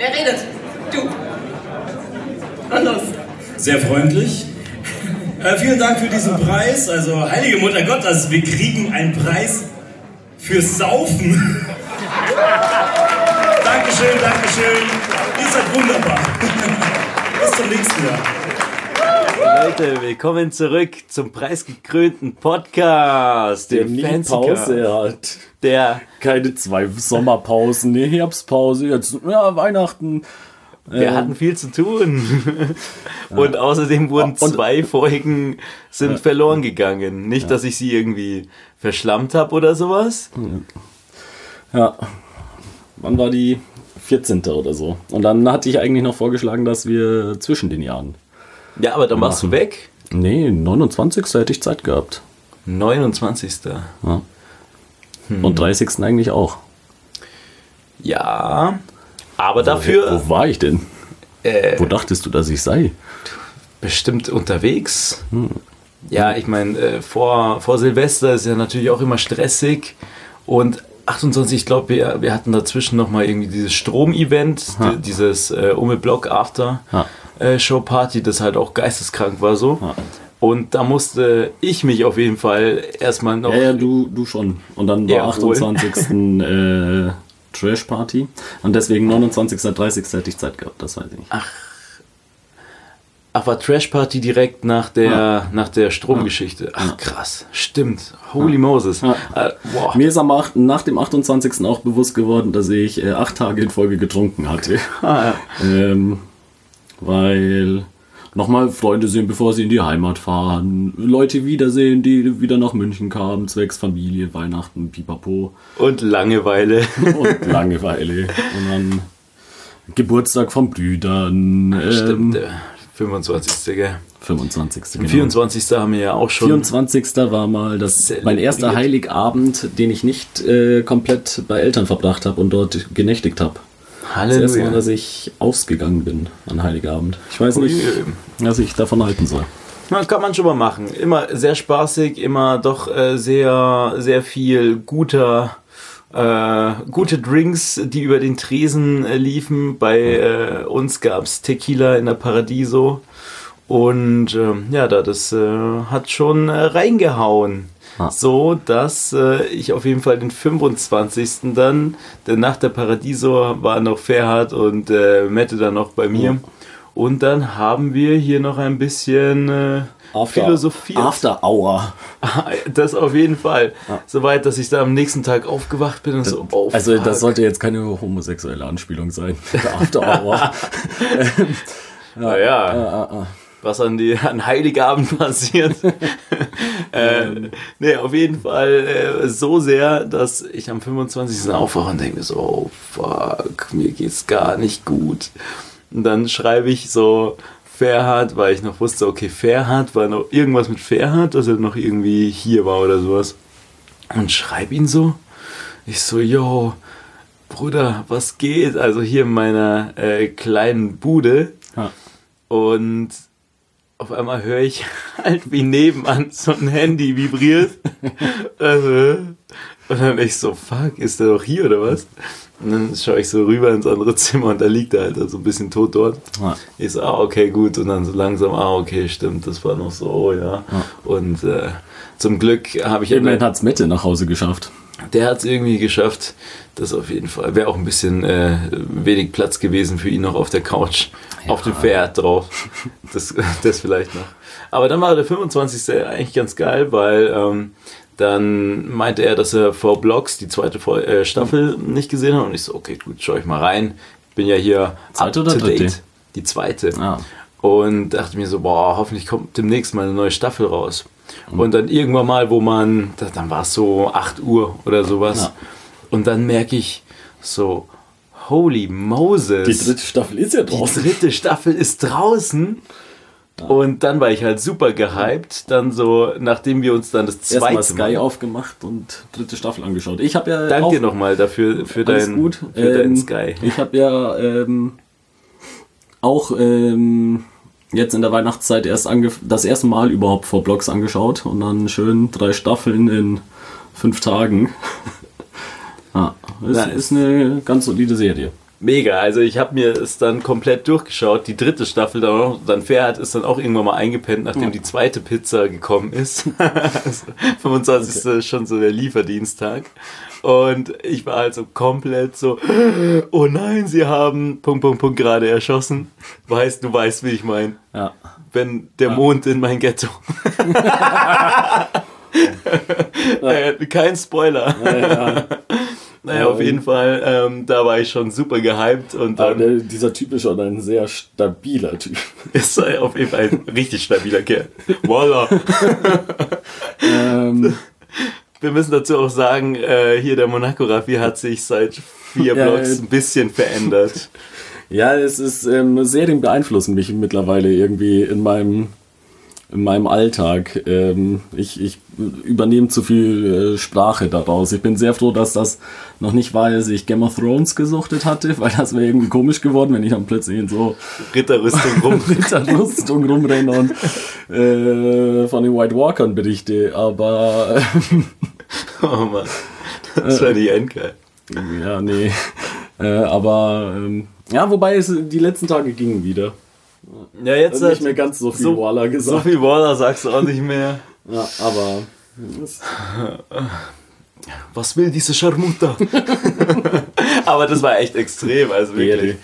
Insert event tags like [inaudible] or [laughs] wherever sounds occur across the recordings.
Wer redet? Du. Und los. Sehr freundlich. Äh, vielen Dank für diesen Preis. Also, heilige Mutter Gott, also wir kriegen einen Preis fürs Saufen. [laughs] Dankeschön, Dankeschön. Ihr seid wunderbar. Bis zum nächsten Jahr. Leute, willkommen zurück zum preisgekrönten Podcast. Der nie Fancy Pause Car. hat. Der, Keine zwei Sommerpausen, eine Herbstpause, jetzt ja, Weihnachten. wir Ähm, hatten viel zu tun. [laughs] Und außerdem wurden Und- zwei Folgen sind verloren gegangen. Nicht, dass ich sie irgendwie verschlammt habe oder sowas. Ja. Wann war die 14. oder so? Und dann hatte ich eigentlich noch vorgeschlagen, dass wir zwischen den Jahren. Ja, aber dann warst du weg. Nee, 29. hätte ich Zeit gehabt. 29. Ja. Und 30. eigentlich auch. Ja, aber dafür Wo war ich denn? äh, Wo dachtest du, dass ich sei? bestimmt unterwegs. Hm. Ja, ich meine, äh, vor, vor Silvester ist ja natürlich auch immer stressig. Und 28, ich glaube, wir, wir hatten dazwischen nochmal irgendwie dieses Strom-Event, dieses äh, Ume Block After Ha. Äh, Show Party, das halt auch geisteskrank war so. Ha. Und da musste ich mich auf jeden Fall erstmal noch. Ja, ja, du, du schon. Und dann war Ja, wohl. 28. äh, Trash Party. Und deswegen 29. 30. hätte ich Zeit gehabt, das weiß ich nicht. Ach, war Trash Party direkt nach der, Ja. nach der Stromgeschichte. Ach, krass. Stimmt. Holy Moses. Ja. Äh, boah. Mir ist am 8, nach dem 28. auch bewusst geworden, dass ich äh, acht Tage in Folge getrunken hatte. Ah, [laughs] ähm, weil nochmal Freunde sehen, bevor sie in die Heimat fahren. Leute wiedersehen, die wieder nach München kamen, zwecks Familie, Weihnachten, pipapo Und Langeweile. [laughs] und Langeweile. Und dann Geburtstag von Brüdern. Stimmt, der 25. Gell? 25. Am Genau. 24. haben wir ja auch schon. 24. war mal das, mein erster Heiligabend, den ich nicht äh, komplett bei Eltern verbracht habe und dort genächtigt habe. Das erste Mal, Halleluja. dass ich ausgegangen bin an Heiligabend. Ich weiß nicht, was ich davon halten soll. Na, kann man schon mal machen. Immer sehr spaßig, immer doch äh, sehr, sehr viel guter, äh, gute Drinks, die über den Tresen äh, liefen. Bei äh, uns gab's Tequila in der Paradiso. Und ähm, ja, da das äh, hat schon äh, reingehauen. Ah. So, dass äh, ich auf jeden Fall den 25. dann, denn nach der Paradiso war noch Ferhat und äh, Mette dann noch bei mir. Und dann haben wir hier noch ein bisschen äh, philosophiert. After Hour. [laughs] Das auf jeden Fall. Soweit, dass ich da am nächsten Tag aufgewacht bin und so, oh, also fuck. das sollte jetzt keine homosexuelle Anspielung sein. [laughs] After Hour. Naja, ah, ah. Was an, die, an Heiligabend [laughs] passiert. [laughs] äh, nee, auf jeden Fall äh, so sehr, dass ich am 25. aufwache und denke mir so, oh fuck, mir geht's gar nicht gut. Und dann schreibe ich so Ferhat, weil ich noch wusste, okay, Ferhat war noch irgendwas mit Ferhat, dass er noch irgendwie hier war oder sowas. Und schreibe ihn so. Ich so, yo, Bruder, was geht? Also hier in meiner äh, kleinen Bude. Ja. Und auf einmal höre ich [laughs] halt, wie nebenan so ein Handy vibriert. also, und dann ich so, fuck, ist der doch hier oder was? Und dann schaue ich so rüber ins andere Zimmer und da liegt er halt so ein bisschen tot dort. Ja. Ich so, ah, okay, gut. Und dann so langsam, ah, okay, stimmt, das war noch so, ja. Und äh, zum Glück habe ich Immerhin hat's Mette nach Hause geschafft. Der hat es irgendwie geschafft. Das auf jeden Fall. Wäre auch ein bisschen äh, wenig Platz gewesen für ihn noch auf der Couch. Auf dem Pferd drauf. Das, [laughs] das vielleicht noch. Aber dann war der 25. eigentlich ganz geil, weil ähm, dann meinte er, dass er vor Blocks die zweite äh, Staffel nicht gesehen hat. Und ich so, okay, gut, schau ich mal rein. Ich bin ja hier Zweite up to dritte? date. Die zweite. Ah. Und dachte mir so, boah, hoffentlich kommt demnächst mal eine neue Staffel raus. Und dann irgendwann mal, wo man, da- dann war es so 8 Uhr oder sowas. Ja. Und dann merke ich so, holy Moses. Die dritte Staffel ist ja Die draußen. dritte Staffel ist draußen. Und dann war ich halt super gehypt. Dann so, nachdem wir uns dann das zweite Erstmal Sky Mal. aufgemacht und dritte Staffel angeschaut. Ich habe ja Danke auch dir nochmal dafür, für alles dein, gut. Für dein Ähm, Sky. Ich habe ja ähm, auch ähm, jetzt in der Weihnachtszeit erst das erste Mal überhaupt vor Blogs angeschaut und dann schön drei Staffeln in fünf Tagen. [laughs] ja, es ist eine ganz solide Serie. Mega, also ich habe mir es dann komplett durchgeschaut, die dritte Staffel dann noch, dann Fairheit ist dann auch irgendwann mal eingepennt, nachdem die zweite Pizza gekommen ist. [laughs] also 25. ist schon so der Lieferdiensttag. Und ich war also komplett so, [gasps] oh nein, sie haben Punkt, Punkt, Punkt gerade erschossen. Weißt, du weißt, wie ich meine. Ja. Wenn der Mond in mein Ghetto. [laughs] äh, kein Spoiler. ja. Naja, auf jeden Fall, ähm, da war ich schon super gehypt und Aber dann der, dieser Typ ist schon ein sehr stabiler Typ. [laughs] ist er auf jeden Fall ein richtig stabiler Kerl. Voila. [laughs] [laughs] ähm, Wir müssen dazu auch sagen, äh, hier der Monaco Raffi hat sich seit vier Ja, Blocks äh, ein bisschen verändert. ja, es ist, ähm, Serien beeinflussen mich mittlerweile irgendwie in meinem, in meinem Alltag. Ähm, ich, ich übernehme zu viel äh, Sprache daraus. Ich bin sehr froh, dass das noch nicht war, als ich Game of Thrones gesuchtet hatte, [laughs] weil das wäre irgendwie komisch geworden, wenn ich dann plötzlich in so Ritterrüstung [laughs] rum. Ritterrüstung rumrenne und äh, von den White Walkern berichte. Aber [laughs] Oh Mann. Das war die endgeil. ja, nee. Äh, aber ähm, ja, wobei es die letzten Tage gingen wieder. Ja, jetzt nicht hat mehr ganz so viel so, Waller so gesagt. viel Waller sagst du auch nicht mehr. [laughs] Ja, aber Was will diese Scharmutter? [laughs] Aber das war echt extrem, also wirklich.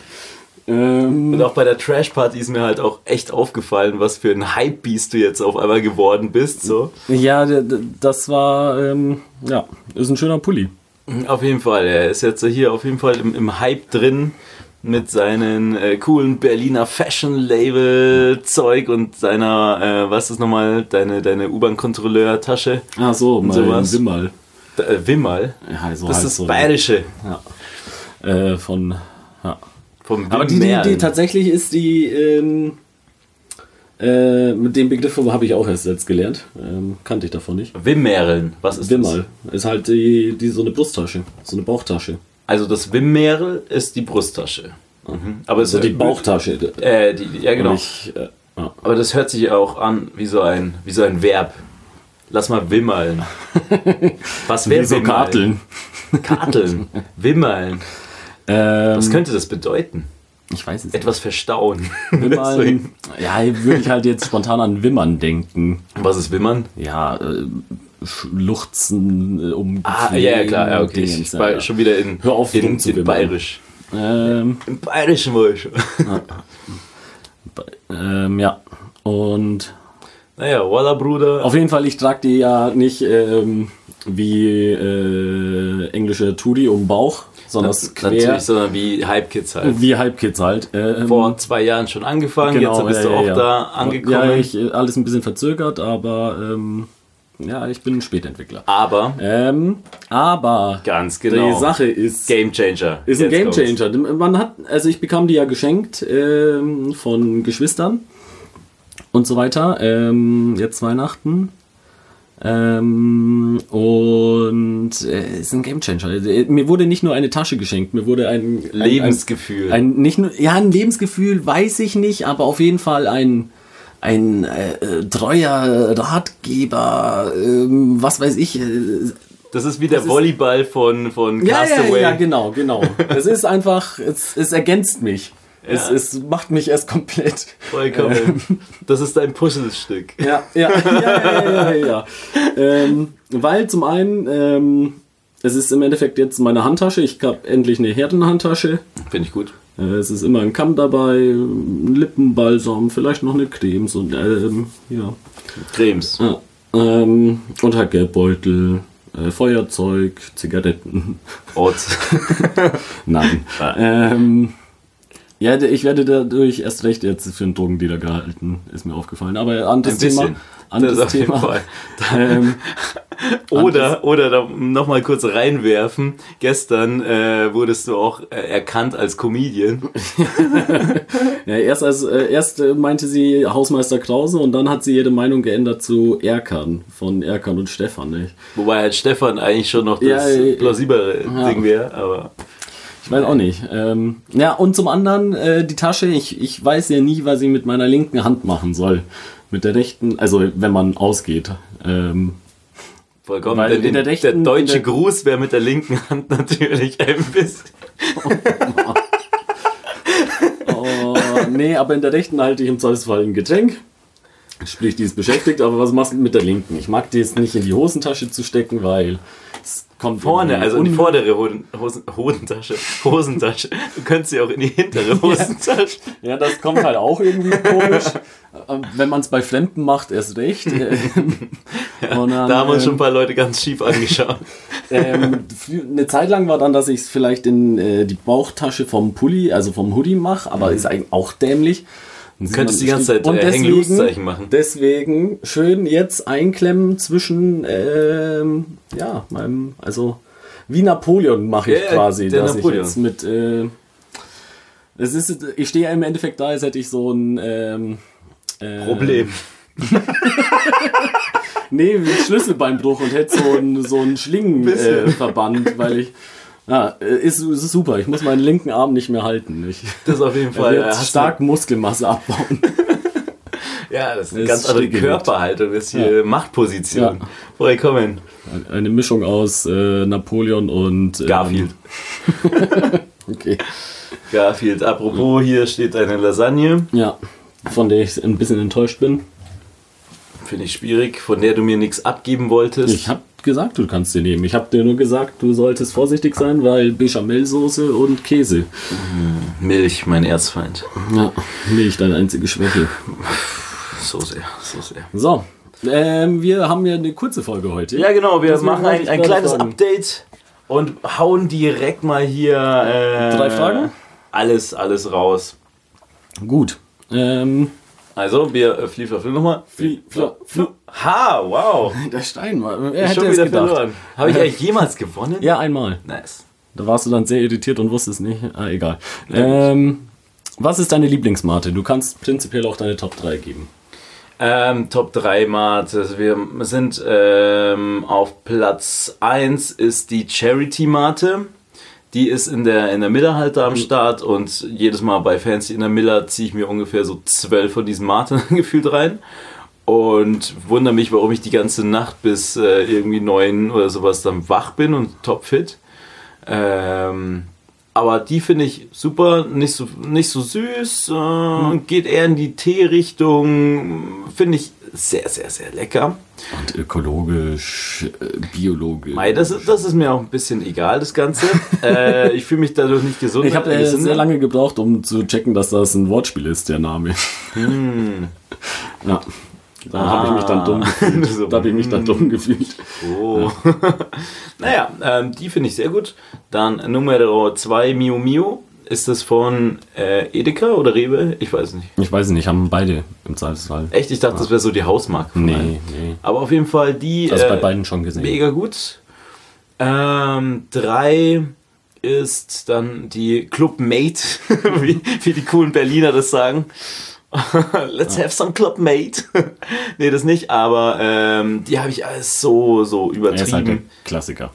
ähm, Und auch bei der Trash Party ist mir halt auch echt aufgefallen, was für ein Hype-Beast du jetzt auf einmal geworden bist. So. ja, das war ähm, ja, ist ein schöner Pulli. Auf jeden Fall, er ist jetzt hier auf jeden Fall im, im Hype drin mit seinen äh, coolen Berliner Fashion-Label-Zeug und seiner, äh, was ist nochmal, deine, deine U-Bahn-Kontrolleur-Tasche. Ah so, mein sowas. Wimmerl. D- Äh, Wimmerl. Ja, so Das heißt ist so. Bayerische. Ja. Äh, von ja. Vom Aber die, die, die Wimmerl. tatsächlich ist die ähm, äh, mit dem Begriff habe ich auch erst jetzt gelernt. Ähm, kannte ich davon nicht. Wimmerln. Was ist Wimmerl ist halt die, die so eine Brusttasche, so eine Bauchtasche. Also das Wimmerl ist die Brusttasche. Mhm. Aber es So die Bauchtasche. Äh, die, die- ja, genau. Ich, äh, ja. Aber das hört sich auch an wie so ein, wie so ein Verb. Lass mal wimmeln. [laughs] Was wäre so? Karteln. Karteln. [laughs] Wimmeln. Ähm, Was könnte das bedeuten? ich weiß es nicht. Etwas verstauen. [laughs] Wimmern, ja, würde ich halt jetzt spontan an Wimmern denken. Was ist Wimmern? Ja, äh, Schluchzen äh, um Ah, ja, ja, klar. Ja, okay. Dingens, Ich war ja. schon wieder in, Hör auf, in, in. Bayerisch. Ähm, Im Bayerischen war ich schon. ähm, ja. Und Naja, Walla Bruder. auf jeden Fall, ich trage die ja nicht ähm, wie äh, englische Tudi um den Bauch, sondern das quer, natürlich, sondern wie Hype Kids halt. wie Halbkids halt. Ähm, Vor zwei Jahren schon angefangen, jetzt bist du ja, auch ja, ja. da angekommen. Ja, ich, äh, alles ein bisschen verzögert, aber ähm, ja, ich bin ein Spätentwickler. Aber, Ähm, aber ganz genau. die Sache ist, Game Changer. ist ein Jetzt Game kommt's. Changer. Man hat, also ich bekam die ja geschenkt ähm, von Geschwistern und so weiter. Ähm, jetzt Weihnachten. Ähm, und äh, ist ein Game Changer. Äh, Mir wurde nicht nur eine Tasche geschenkt, mir wurde ein ein- Lebensgefühl. Ein, ein nicht nur, ja, ein Lebensgefühl weiß ich nicht, aber auf jeden Fall ein ein äh, äh, treuer Ratgeber, ähm, was weiß ich. Äh, Das ist wie der ist- Volleyball von, von ja, ja, Castaway. ja, genau, genau. es ist einfach, es, es ergänzt mich. Es, Ja. es macht mich erst komplett. Vollkommen. Das ist ein Puzzlestück. Ja, ja, ja, ja, ja, ja. ja. Ähm, weil zum einen, ähm, es ist im Endeffekt jetzt meine Handtasche. Ich habe endlich eine Herrenhandtasche. Finde ich gut. Äh, es ist immer ein Kamm dabei, ein Lippenbalsam, vielleicht noch eine Cremes und ähm, ja. Cremes. ja. Ähm, und halt Geldbeutel, äh, Feuerzeug, Zigaretten. Ort. [laughs] Nein. ähm, ja, ich werde dadurch erst recht jetzt für einen Drogendealer gehalten, ist mir aufgefallen. Aber anderes Ein bisschen. Anderes Das auf jeden Thema. Fall. [laughs] Ähm, Oder, oder nochmal kurz reinwerfen. Gestern äh, wurdest du auch äh, erkannt als Comedian. [laughs] ja, erst, als, äh, erst äh, meinte sie Hausmeister Krause und dann hat sie ihre Meinung geändert zu Erkan, von Erkan und Stefan. Nicht? Wobei halt Stefan eigentlich schon noch das Ja, äh, plausiblere ja. Ding wäre. Aber Ich weiß auch nicht. Ähm, ja, und zum anderen äh, die Tasche. Ich, ich weiß ja nie, was ich mit meiner linken Hand machen soll. Mit der rechten, also wenn man ausgeht. Ähm, Vollkommen. Weil in der, rechten, der deutsche der Gruß wäre mit der linken Hand natürlich [laughs] Elvis. Oh, [laughs] oh, nee, aber in der rechten halte ich im Zweifelsfall ein Getränk. Sprich, die ist beschäftigt, aber was machst du mit der linken? Ich mag die jetzt nicht in die Hosentasche zu stecken, weil kommt Vorne, also in die vordere Hoden, Hosen, Hosentasche. [laughs] Hosentasche. Du könntest sie auch in die hintere Hosentasche. Ja, das kommt halt auch irgendwie komisch. Ähm, Wenn man es bei Fremden macht, erst recht. [laughs] [laughs] Und dann, Da haben uns schon ein ähm, paar Leute ganz schief angeschaut. ähm, eine Zeit lang war dann, dass ich es vielleicht in äh, die Bauchtasche vom Pulli, also vom Hoodie mache, aber ist eigentlich auch dämlich. Sieht Könntest die ganze Zeit, und äh, Hang-Loose-Zeichen machen. Deswegen schön jetzt einklemmen zwischen, ähm, ja, meinem, also wie Napoleon mache ich Ja, quasi, der dass Napoleon. ich jetzt mit, äh, es ist, ich stehe ja im Endeffekt da, als hätte ich so ein ähm, äh, Problem. [laughs] Nee, Schlüsselbeinbruch und hätte so einen so einen Schlingenverband, äh, weil ich. Ja, äh, ist, ist super. Ich muss meinen linken Arm nicht mehr halten. Ich Das auf jeden [laughs] Fall. hast stark Muskelmasse abbauen. [laughs] Ja, das ist eine Ist ganz andere. Körperhaltung. Das ist hier Machtposition. Ja. Vollkommen. Eine Mischung aus äh, Napoleon und ähm, Garfield. [laughs] Okay. Garfield. Apropos, hier steht eine Lasagne. Ja, von der ich ein bisschen enttäuscht bin. Finde ich schwierig, von der du mir nichts abgeben wolltest. Ich habe gesagt, du kannst sie nehmen. Ich habe dir nur gesagt, du solltest vorsichtig sein, weil Bechamelsoße und Käse. Milch, mein Erzfeind. Ja, Milch, deine einzige Schwäche. So sehr, so sehr. So, ähm, wir haben ja eine kurze Folge heute. Ja, genau, wir Deswegen machen ein, ein kleines fragen. Update und hauen direkt mal hier. Äh, Drei Fragen? Alles, alles raus. Gut. Ähm, Also, wir äh, Flie, Flie, nochmal. Flie, Fla, Flu. Ha, wow. [laughs] der Stein war. Er Ich hätte schon es wieder gedacht. verloren. Habe ich eigentlich jemals gewonnen? Ja, einmal. Nice. Da warst du dann sehr irritiert und wusstest nicht. Ah, egal. Ähm, was ist deine Lieblingsmate? Du kannst prinzipiell auch deine Top 3 geben. Ähm, Top 3 Mate. Also wir sind ähm, auf Platz 1 ist die Charity Mate. Die ist in der, in der Miller halt da am Start und jedes Mal bei Fancy in der Miller ziehe ich mir ungefähr so zwölf von diesen Mate [laughs] gefühlt rein. Und wundere mich, warum ich die ganze Nacht bis äh, irgendwie neun oder sowas dann wach bin und topfit. Ähm, aber die finde ich super, nicht so, nicht so süß, äh, geht eher in die Teerichtung, finde ich sehr, sehr, sehr lecker. Und ökologisch, äh, biologisch. Mei, das, ist- das ist mir auch ein bisschen egal, das Ganze. [laughs] äh, ich fühle mich dadurch nicht gesund. ich habe äh, sehr lange gebraucht, um zu checken, dass das ein Wortspiel ist, der Name. [laughs] Ja. Da habe ich mich dann dumm gefühlt. [laughs] So, da habe ich mich dann dumm gefühlt. Oh. naja, ähm, die finde ich sehr gut. Dann Nummer 2, Mio Mio. Ist das von äh, Edeka oder Rewe? Ich weiß nicht. Ich weiß nicht, haben beide im Zweifelsfall. Echt, ich dachte, das wäre so die Hausmarke. von allen. Nee, nee. Aber auf jeden Fall die. Also bei äh, beiden schon gesehen. Mega gut. Ähm, drei ist dann die Club Mate, [laughs] wie, wie die coolen Berliner das sagen. [laughs] Let's have some Club Mate. [laughs] nee, das nicht, aber ähm, die habe ich alles so, so Er ist halt übertrieben. Klassiker.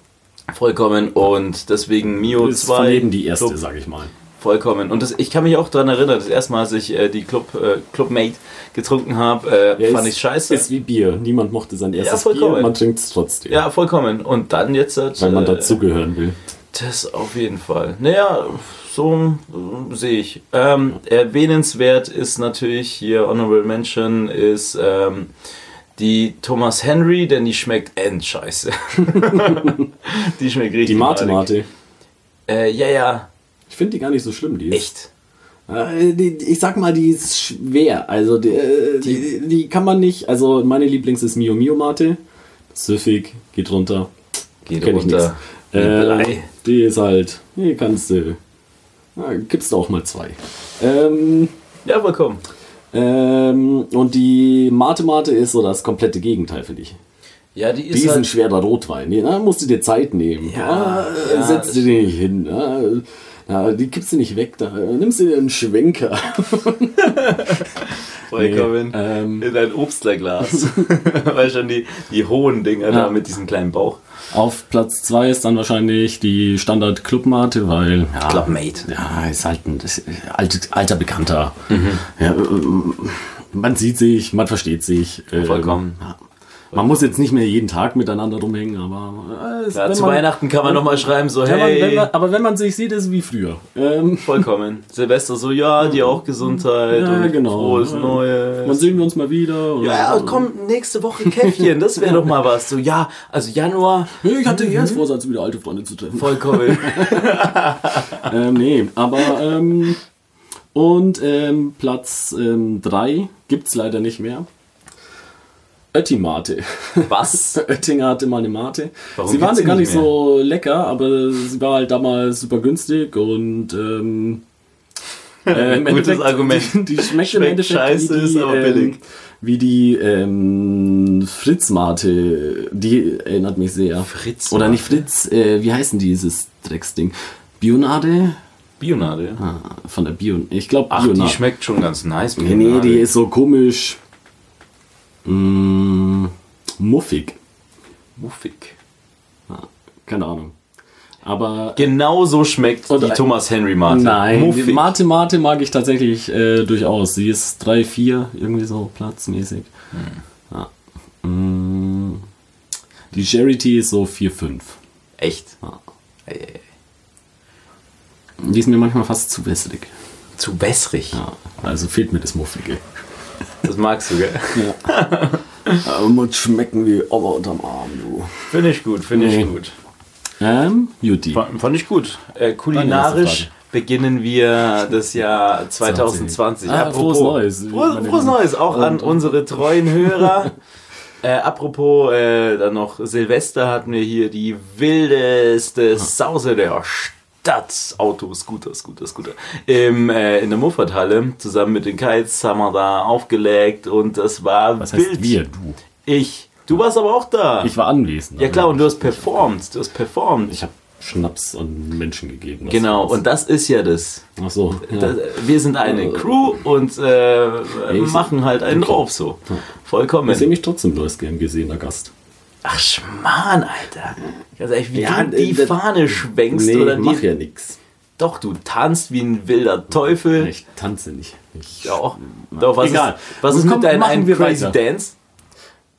Vollkommen. Und deswegen Mio Das ist 2. von jedem die erste, Club, sag ich mal. Vollkommen. Und das, ich kann mich auch daran erinnern, das erste Mal, als ich äh, die Club, äh, Club Mate getrunken habe, äh, Ja, fand ich scheiße. Ist wie Bier. Niemand mochte sein erstes vollkommen. Bier, man trinkt es trotzdem. ja, vollkommen. Und dann jetzt. äh, Weil man dazugehören will. Das auf jeden Fall. Naja, so äh, sehe ich. Ähm, erwähnenswert ist natürlich hier Honorable Mention ist ähm, die Thomas Henry, denn die schmeckt endscheiße. [laughs] die schmeckt richtig Die Mate. Mate. Äh, ja, ja, Ich finde die gar nicht so schlimm. Die ist, echt. Die, ich sag mal, die ist schwer. Also die, äh, die, die kann man nicht. Also meine Lieblings ist Mio Mio Mate. Süffig, geht runter. Geht Kenn ich runter. Wie Äh, die ist halt. Die kannst du. Ja, gibst du auch mal zwei. Ähm, Ja, vollkommen. ähm, und die Mate Mate ist so das komplette Gegenteil, finde ich. Ja, die ist Die ist ein halt, schwerer Rotwein. Da musst du dir Zeit nehmen. Ja, ah, ja, setz den nicht hin. Ah, ja, die kippst du nicht weg. Da nimmst du dir einen Schwenker. [laughs] vollkommen Nee, ähm, in ein Obstlerglas. [laughs] Weil schon die, die hohen Dinger Ja. da mit diesem kleinen Bauch. Auf Platz 2 ist dann wahrscheinlich die Standard Club Mate, weil ja, Club Mate. ja ist halt ein ist alter, alter Bekannter. Mhm. Ja, ähm, man sieht sich, man versteht sich. ähm, Vollkommen. Ja. Man muss jetzt nicht mehr jeden Tag miteinander rumhängen, aber äh, Ja, zu man- Weihnachten kann man nochmal schreiben, so, wenn man, hey, wenn man, aber wenn man sich sieht, ist es wie früher. Ähm, vollkommen. Silvester so, ja, dir auch Gesundheit Ja, und genau. frohes. Neues. wann sehen wir uns mal wieder? Ja, komm, nächste Woche Käffchen, das wäre [laughs] doch mal was. So, ja, also Januar, Ich hatte jetzt Vorsatz, wieder alte Freunde zu treffen. vollkommen. [laughs] ähm, nee, aber ähm, und ähm, Platz 3 gibt es leider nicht mehr. Oettimate. Was? [laughs] Oettinger hatte mal eine Mate. Warum sie waren sie gar nicht nicht so lecker, aber sie war halt damals super günstig und ähm, äh, im Gutes Argument. Die, [laughs] die schmeckt, im Endeffekt scheiße, wie die, ist aber ähm, billig. wie die ähm, Fritz-Mate. Die erinnert mich sehr. Fritz Oder nicht Fritz, äh, wie heißen dieses Drecksding? Bionade? Bionade. ja. Ah, von der Bio. Ich glaube Ach, Bionade. die schmeckt schon ganz nice. Nee, nee, die ist so komisch. Mm, muffig. muffig. Keine Ahnung. Aber Genau so schmeckt die Thomas Henry Mate. nein, die Muffig. Mate Mate mag ich tatsächlich äh, durchaus. Sie ist 3, 4, irgendwie so platzmäßig. Ja. Mm, die Charity ist so 4, 5. Echt? Ja. Ey, ey. Die ist mir manchmal fast zu wässrig. Zu wässrig. Ja, also fehlt mir das Muffige. Das magst du, gell? Aber muss schmecken wie Ober unterm Arm, du. Finde ich gut, finde ich Nee. gut. Ähm, Juti. Fand, fand ich gut. Äh, kulinarisch beginnen wir das Jahr 2020. Ah, frohes Neues. Frohes, frohes. Neues auch an unsere treuen Hörer. [laughs] äh, apropos, äh, dann noch Silvester hatten wir hier die wildeste Sause der Stadt. Auto, Scooter, Scooter, Scooter. Im, äh, in der Muffathalle zusammen mit den Kites haben wir da aufgelegt und das war Was heißt wild. wir? Du. Ich. Du warst aber auch da. Ich war anwesend. ja klar, und du hast performt. Du hast performt. Ich habe Schnaps an Menschen gegeben. Genau, und das ist ja das. Ach so. Ja. das wir sind eine Crew und äh, machen halt einen drauf so. Ich sehe Vollkommen. mich trotzdem bloß gern gesehener Gast. Ach Schmarrn, Alter. Ganz ehrlich, wie Ja, du die das- Fahne schwenkst Nee, oder ich mach die, ja nix. Doch, du tanzt wie ein wilder Teufel. Ich tanze nicht. Ich, Doch. Doch, was Egal. ist, was ist Komm, mit deinem einen Crazy weiter. Dance?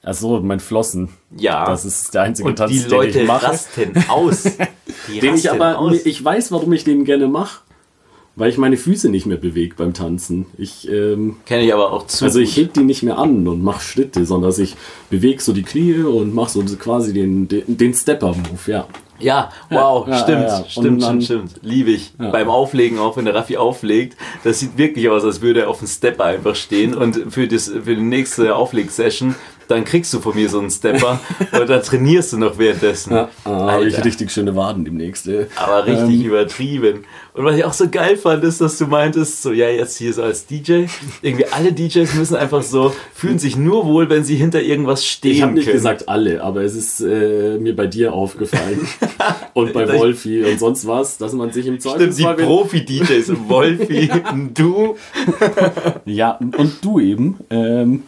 Ach so, mein Flossen. Ja. Das ist der einzige und Tanz, die den Leute ich mache. rasten aus. [laughs] Die Den ich aber, aus. ich weiß, warum ich den gerne mache. Weil ich meine Füße nicht mehr bewege beim Tanzen. Ich, ähm, Kenne ich aber auch zu. also ich heb die nicht mehr an und mache Schritte, sondern ich bewege so die Knie und mache so quasi den, den, den Stepper-Move, ja. Ja, wow, Ja, stimmt, ja, ja. Stimmt, dann- stimmt, stimmt. Liebe ich. Ja. Beim Auflegen, auch wenn der Raffi auflegt, das sieht wirklich aus, als würde er auf dem Stepper einfach stehen und für, das, für die nächste Auflegsession, dann kriegst du von mir so einen Stepper [laughs] und dann trainierst du noch währenddessen. Ja, ah, habe ich richtig schöne Waden demnächst. Äh. Aber richtig Ähm, übertrieben. Und was ich auch so geil fand, ist, dass du meintest, so ja, jetzt hier so als DJ, irgendwie alle DJs müssen einfach so, fühlen sich nur wohl, wenn sie hinter irgendwas stehen Ich habe nicht können. gesagt alle, aber es ist äh, mir bei dir aufgefallen [laughs] und bei Wolfi und sonst was, dass man sich im Stimmt, die Zweifelsfall... Profi-DJs, [laughs] Wolfi, du, Ja, und du eben. Ähm,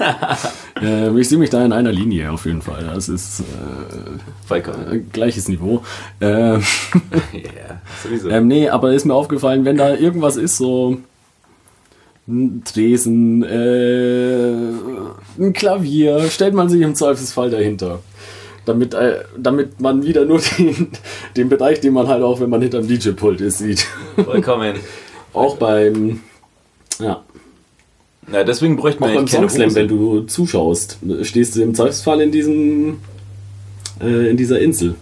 [laughs] ähm, ich sehe mich da in einer Linie auf jeden Fall. Das ist Vollkommen. äh, gleiches Niveau. Ähm, Ja, sowieso. ähm, nee, aber ist mir aufgefallen, wenn da irgendwas ist, so ein Tresen, äh, ein Klavier, stellt man sich im Zweifelsfall dahinter. Damit, äh, damit man wieder nur den, den Bereich, den man halt auch, wenn man hinterm DJ-Pult ist, sieht. Vollkommen. Auch beim, ja, Na, deswegen bräuchten wir Auch beim Songslam, Hose. wenn du zuschaust, stehst du im Zweifelsfall in diesem äh, in dieser Insel.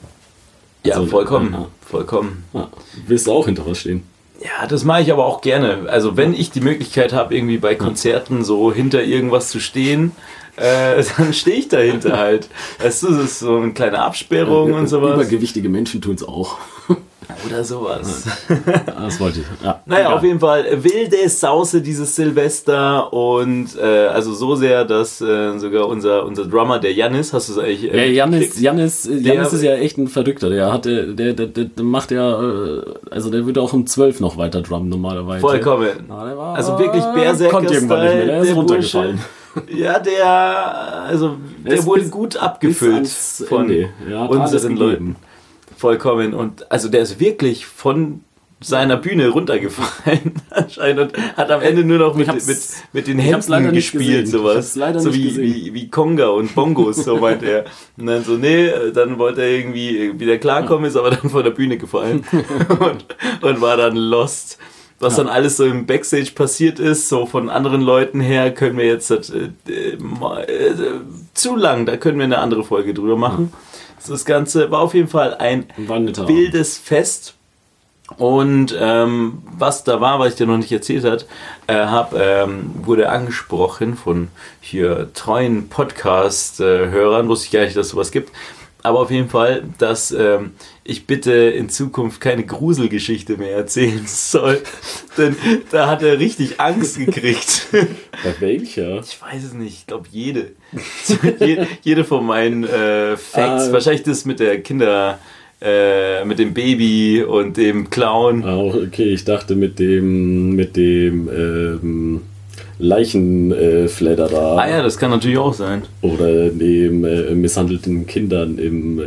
Ja, also, vollkommen. ja. Vollkommen. Ja, willst du auch hinter was stehen? Ja, das mache ich aber auch gerne. Also wenn ich die Möglichkeit habe, irgendwie bei Konzerten so hinter irgendwas zu stehen, äh, [laughs] dann stehe ich dahinter halt. Weißt du, das ist so eine kleine Absperrung und sowas. Übergewichtige Menschen tun es auch. Oder sowas. Das wollte ich. Ja. Naja, Egal. auf jeden Fall äh, wilde Sause dieses Silvester und äh, also so sehr, dass äh, sogar unser, unser Drummer, der Janis, hast du es eigentlich Ja, äh, Janis, mitgekriegt? Janis, Janis Der- ist ja echt ein Verrückter. Der hat, der, der, der, der macht ja, äh, also der würde auch um 12 noch weiter drummen normalerweise. Vollkommen. Ja, der war- Also wirklich Konnte irgendwann nicht mehr, der ist der runtergefallen. Bursche. Ja, der, also, der ist wurde gut abgefüllt von. Ja, unseren. Leuten. Vollkommen. Und also der ist wirklich von seiner Bühne runtergefallen [laughs] anscheinend und hat am Ende nur noch mit, mit, mit den Händen gespielt, sowas. so wie, wie, wie Conga und Bongos, so meint er. Und dann so, nee, dann wollte er irgendwie wieder klarkommen, ist aber dann von der Bühne gefallen [laughs] und, und war dann lost. Was dann alles so im Backstage passiert ist, so von anderen Leuten her, können wir jetzt äh, äh, äh, zu lang, da können wir eine andere Folge drüber machen. Das Ganze war auf jeden Fall ein wildes Fest. Und ähm, was da war, was ich dir noch nicht erzählt hat, äh, hab, ähm, wurde angesprochen von hier treuen Podcast-Hörern, wusste ich gar nicht, dass es sowas gibt. Aber auf jeden Fall, dass ähm, ich bitte in Zukunft keine Gruselgeschichte mehr erzählen [laughs] soll. Denn da hat er richtig Angst gekriegt. [laughs] Bei welcher? Ich weiß es nicht, ich glaube jede. [laughs] Je- jede von meinen äh, Facts. Ah. Wahrscheinlich das mit der Kinder, äh, mit dem Baby und dem Clown. Ah, okay, ich dachte mit dem, mit dem ähm, Leichenfledderer Ah ja, das kann natürlich auch sein. oder dem äh, misshandelten Kindern im, äh,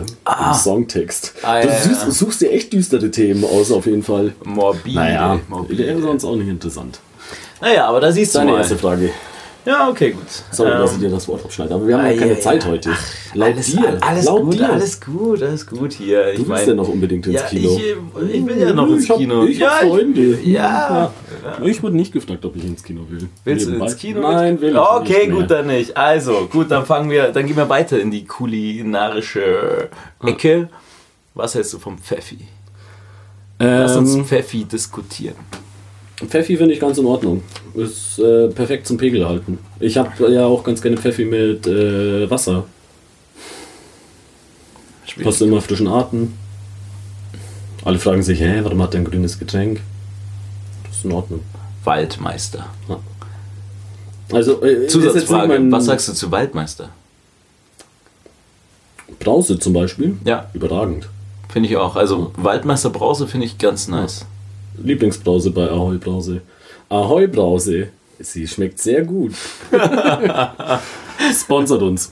im Songtext. Ah, du ja, suchst, ja. suchst dir echt düstere Themen aus, auf jeden Fall. Morbide. Naja, morbide. sonst auch nicht interessant. Naja, aber da siehst du Deine mal. erste Frage. Ja, okay, gut. Sorry, dass ich Ähm, dir das Wort abschneide, aber wir haben ah, ja keine ja, Zeit ja. heute. Laut alles, dir. alles laut gut, dir. alles gut, alles gut hier. Ich Du willst mein- ja noch unbedingt ins Kino. Ich, ich will ja noch ins ich Kino. Ich ja, hab Freunde. Ja. Ich wurde nicht gefragt, ob ich ins Kino will. Willst du Nebenbei. ins Kino? Nein, will ich Okay, gut, dann nicht. Also, gut, dann fangen wir, dann gehen wir weiter in die kulinarische Ecke. Was hältst du vom Pfeffi? Lass uns Ähm, Pfeffi diskutieren. Pfeffi finde ich ganz in Ordnung. Ist äh, perfekt zum Pegel halten. Ich habe ja auch ganz gerne Pfeffi mit äh, Wasser. Passt immer frischen Atem. Alle fragen sich, hä, warum hat der ein grünes Getränk? Das ist in Ordnung. Waldmeister. Also, äh, Zusatzfrage, mein- was sagst du zu Waldmeister? Brause zum Beispiel? Ja. Überragend. Finde ich auch. Also Waldmeister Brause finde ich ganz nice. Lieblingsbrause bei Ahoi Brause. Ahoi Brause. Sie schmeckt sehr gut. [laughs] Sponsert uns.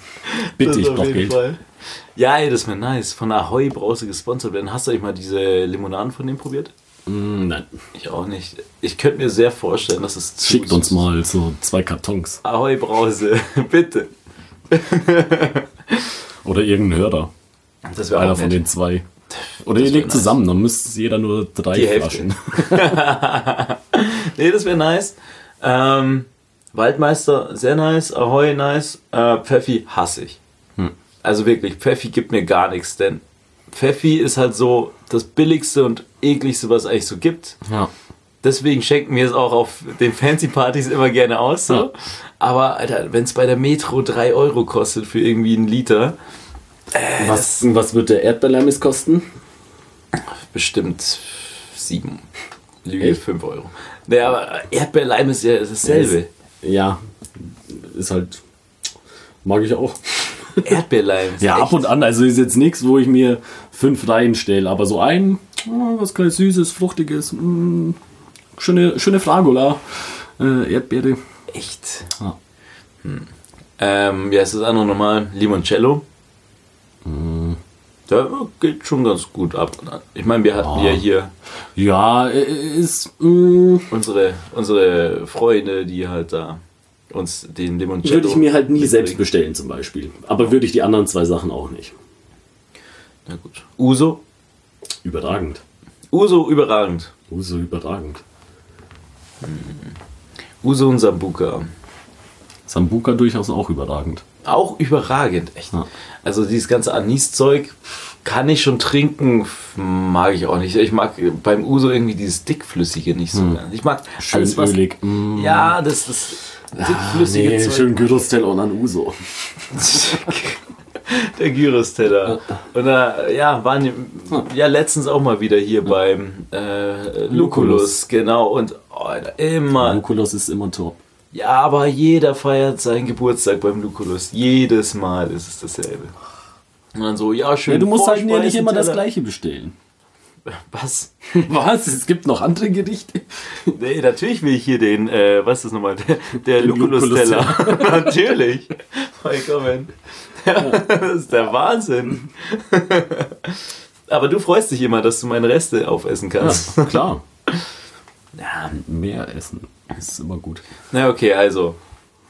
Bitte, ich brauche Geld. Fall. Ja, ey, das wäre nice. Von Ahoi Brause gesponsert werden. Hast du eigentlich mal diese Limonaden von dem probiert? Mm, nein. Ich auch nicht. Ich könnte mir sehr vorstellen, dass es zu Schickt uns mal so zwei Kartons. Ahoi Brause, [laughs] bitte. Oder irgendein Hörer. Das wäre Einer von nett. den zwei. Oder ihr legt nice. zusammen, dann müsst jeder nur drei Die. Flaschen. [laughs] Nee, das wäre nice. Ähm, Waldmeister, sehr nice. Ahoi, nice. Äh, Pfeffi hasse ich. Hm. Also wirklich, Pfeffi gibt mir gar nichts, denn Pfeffi ist halt so das billigste und ekligste, was es eigentlich so gibt. Ja. Deswegen schenken wir es auch auf den Fancy-Partys immer gerne aus. So. Ja. Aber, Alter, wenn es bei der Metro 3 Euro kostet für irgendwie einen Liter, Was, was wird der Erdbeerleimis kosten? bestimmt 7, Lüge? 5 Euro. Naja, aber Erdbeerleim ist ja dasselbe. Ja, ist halt. Mag ich auch. Erdbeerleim. ist [laughs] Ja, echt- ab und an. Also ist jetzt nichts, wo ich mir fünf reinstelle. Aber so ein, oh, was kleines Süßes, Fruchtiges. Mm, schöne, schöne Fragola. Äh, Erdbeere. Echt? Ja. Hm. Ähm, wie heißt das andere nochmal? Limoncello? Da geht schon ganz gut ab. Ich meine, wir hatten ja hier Ja, äh, ist. mm, unsere, unsere Freunde, die halt da uns den Limoncello. würde ich mir halt nie mitbringen. selbst bestellen, zum Beispiel. Aber würde ich die anderen zwei Sachen auch nicht. Na gut. Uso? Überragend. Uso überragend. Oh, so überragend. Uso und Sambuka. Sambuka durchaus auch überragend. Auch überragend, echt. Ja. Also dieses ganze Anis-Zeug kann ich schon trinken, mag ich auch nicht. Ich mag beim Uso irgendwie dieses dickflüssige nicht so. gern. Ich mag Schön alles, was, ölig. Mm. Ja, das das dickflüssige Nee, Zeug. schön Gyros-Teller und an Uso. [laughs] Der Gyros-Teller. Und da, ja, waren ja letztens auch mal wieder hier beim äh, Luculus, genau. Und oh, Alter, immer. Lucullus ist immer top. Ja, aber jeder feiert seinen Geburtstag beim Luculus. Jedes Mal ist es dasselbe. Und dann so, ja, schön. Ja, du musst halt ja nicht immer das gleiche bestellen. [laughs] Was? [laughs] Was? Es gibt noch andere Gerichte? Nee, natürlich will ich hier den, äh, was ist das nochmal? Der, der Den Luculus-Teller. [laughs] natürlich. Vollkommen. das ist der Wahnsinn. Aber du freust dich immer, dass du meine Reste aufessen kannst. Ja, klar. Ja. Mehr essen ist immer gut. Na okay, also.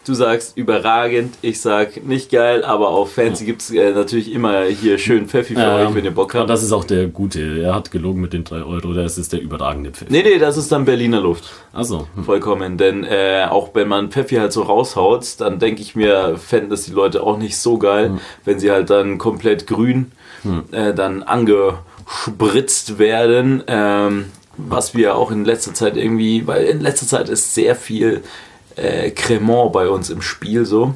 Du sagst überragend, ich sag nicht geil, aber auf Fancy gibt es äh, natürlich immer hier schön Pfeffi für euch, wenn ihr Bock habt. das ist auch der gute. Er hat gelogen mit den 3 Euro. Das ist der überragende Pfiff. Nee, nee, das ist dann Berliner Luft. Achso. Hm. Vollkommen, denn äh, auch wenn man Pfeffi halt so raushaut, dann denke ich mir, fänden das die Leute auch nicht so geil, wenn sie halt dann komplett grün äh, dann angespritzt werden. Ähm, was wir auch in letzter Zeit irgendwie, weil in letzter Zeit ist sehr viel äh, Cremant bei uns im Spiel so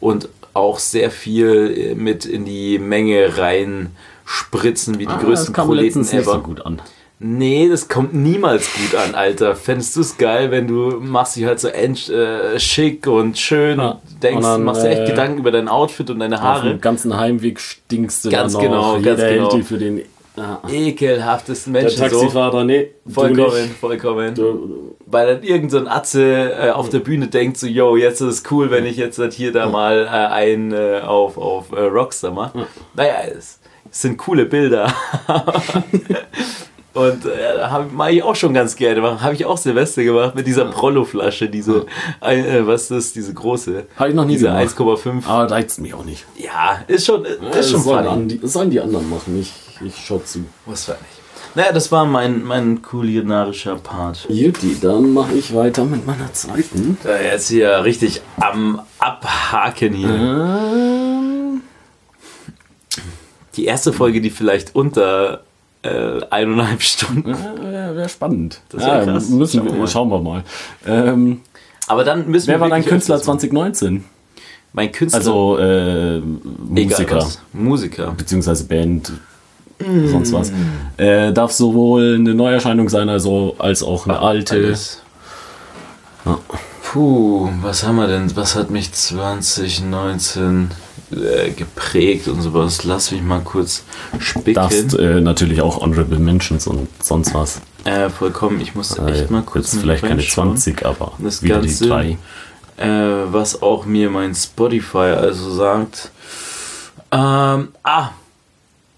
und auch sehr viel äh, mit in die Menge rein spritzen, wie die größten Ah, das kam Proleten letztens nicht ever. so gut an. Nee, das kommt niemals gut an, Alter. Fändest du es geil, wenn du machst dich halt so äh, schick und schön Ja. und denkst, Und dann, machst dir echt äh, Gedanken über dein Outfit und deine Auf Haare. dem ganzen Heimweg stinkst du Ganz dann noch. genau, Jeder ganz hält genau. dich für den ah, Ekelhaftesten der Menschen so. Taxifahrer. Nee, du Vollkommen, nicht. vollkommen. Du, Weil dann irgend so ein Atze äh, auf der Bühne denkt so, yo, jetzt ist es cool, wenn ich jetzt halt hier da mal äh, ein äh, auf, auf äh, Rockstar mache. Naja, es, es sind coole Bilder. [laughs] Und äh, habe mach ich auch schon ganz gerne. Habe ich auch Silvester gemacht mit dieser Prollo-Flasche, diese, äh, was ist diese große? Hab ich noch nie Diese gemacht. 1,5. aber reizt mich auch nicht. Ja, ist schon, ist Das schon sollen, funny. an, die, das sollen die anderen machen. Ich, ich schau zu. Was funny. Naja, das war mein, mein kulinarischer Part. Juti, dann mache ich weiter mit meiner zweiten. Da jetzt hier richtig am Abhaken hier. Ähm, Die erste Folge, die vielleicht unter äh, eineinhalb Stunden. Wäre wär spannend. Das wär krass. Müssen Schauen wir mal. schauen wir mal. Ähm, Aber dann müssen wer wir war dein Künstler öfters machen. 2019? Mein Künstler. Also äh, Musiker. Musiker. beziehungsweise Band, sonst was. Äh, darf sowohl eine Neuerscheinung sein, also als auch eine alte. Ja. Puh, was haben wir denn? Was hat mich 2019 äh, geprägt und sowas? Lass mich mal kurz spicken. Darfst äh, natürlich auch Honorable Mentions und sonst was. Äh, vollkommen, ich muss Äh, echt mal kurz jetzt vielleicht keine reinschauen. 20, aber Das wieder Ganze- die drei. äh, was auch mir mein Spotify also sagt. Ähm, ah,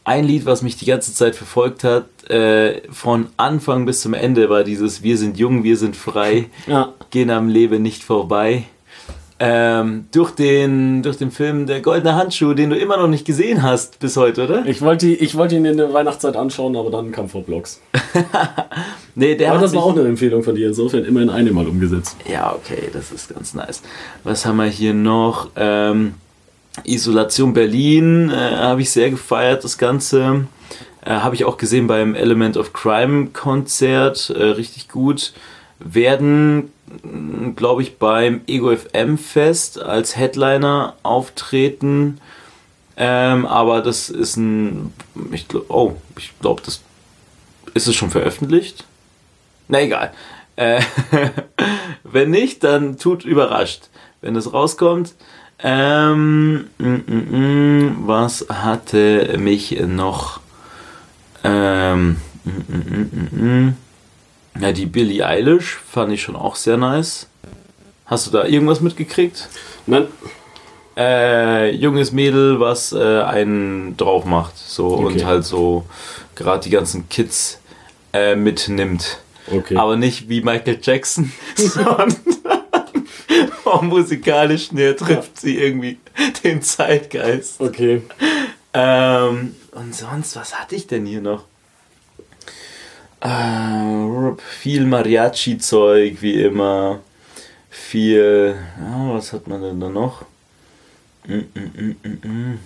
ein Lied, was mich die ganze Zeit verfolgt hat, äh, von Anfang bis zum Ende war dieses Wir sind jung, wir sind frei, [laughs] Ja. gehen am Leben nicht vorbei. Ähm, durch, den, durch den Film Der Goldene Handschuh, den du immer noch nicht gesehen hast bis heute, oder? Ich wollte, ich wollte ihn in der Weihnachtszeit anschauen, aber dann kam Vorblogs. [laughs] Nee, der Aber hat das war auch eine Empfehlung von dir, insofern immerhin eine Mal umgesetzt. Ja, okay, das ist ganz nice. Was haben wir hier noch? Ähm, Isolation Berlin äh, habe ich sehr gefeiert, das Ganze. Äh, habe ich auch gesehen beim Element of Crime Konzert, äh, richtig gut. Werden, glaube ich, beim Ego FM Fest als Headliner auftreten. Ähm, aber das ist ein, ich glaube, oh, ich glaube, das ist es schon veröffentlicht. Na egal. Äh, [laughs] wenn nicht, dann tut überrascht, wenn es rauskommt. Ähm, mm, mm, mm, was hatte mich noch? Ähm, ja, die Billie Eilish fand ich schon auch sehr nice. Hast du da irgendwas mitgekriegt? Nein, Äh, junges Mädel, was äh, einen drauf macht. So Okay. und halt so gerade die ganzen Kids äh, mitnimmt. okay. Aber nicht wie Michael Jackson, [laughs] sondern vom musikalischen her trifft sie irgendwie den Zeitgeist. okay. Ähm, und sonst, was hatte ich denn hier noch? Äh, viel Mariachi-Zeug, wie immer. Viel. Ja, was hat man denn da noch? Mm, mm, mm, mm, mm.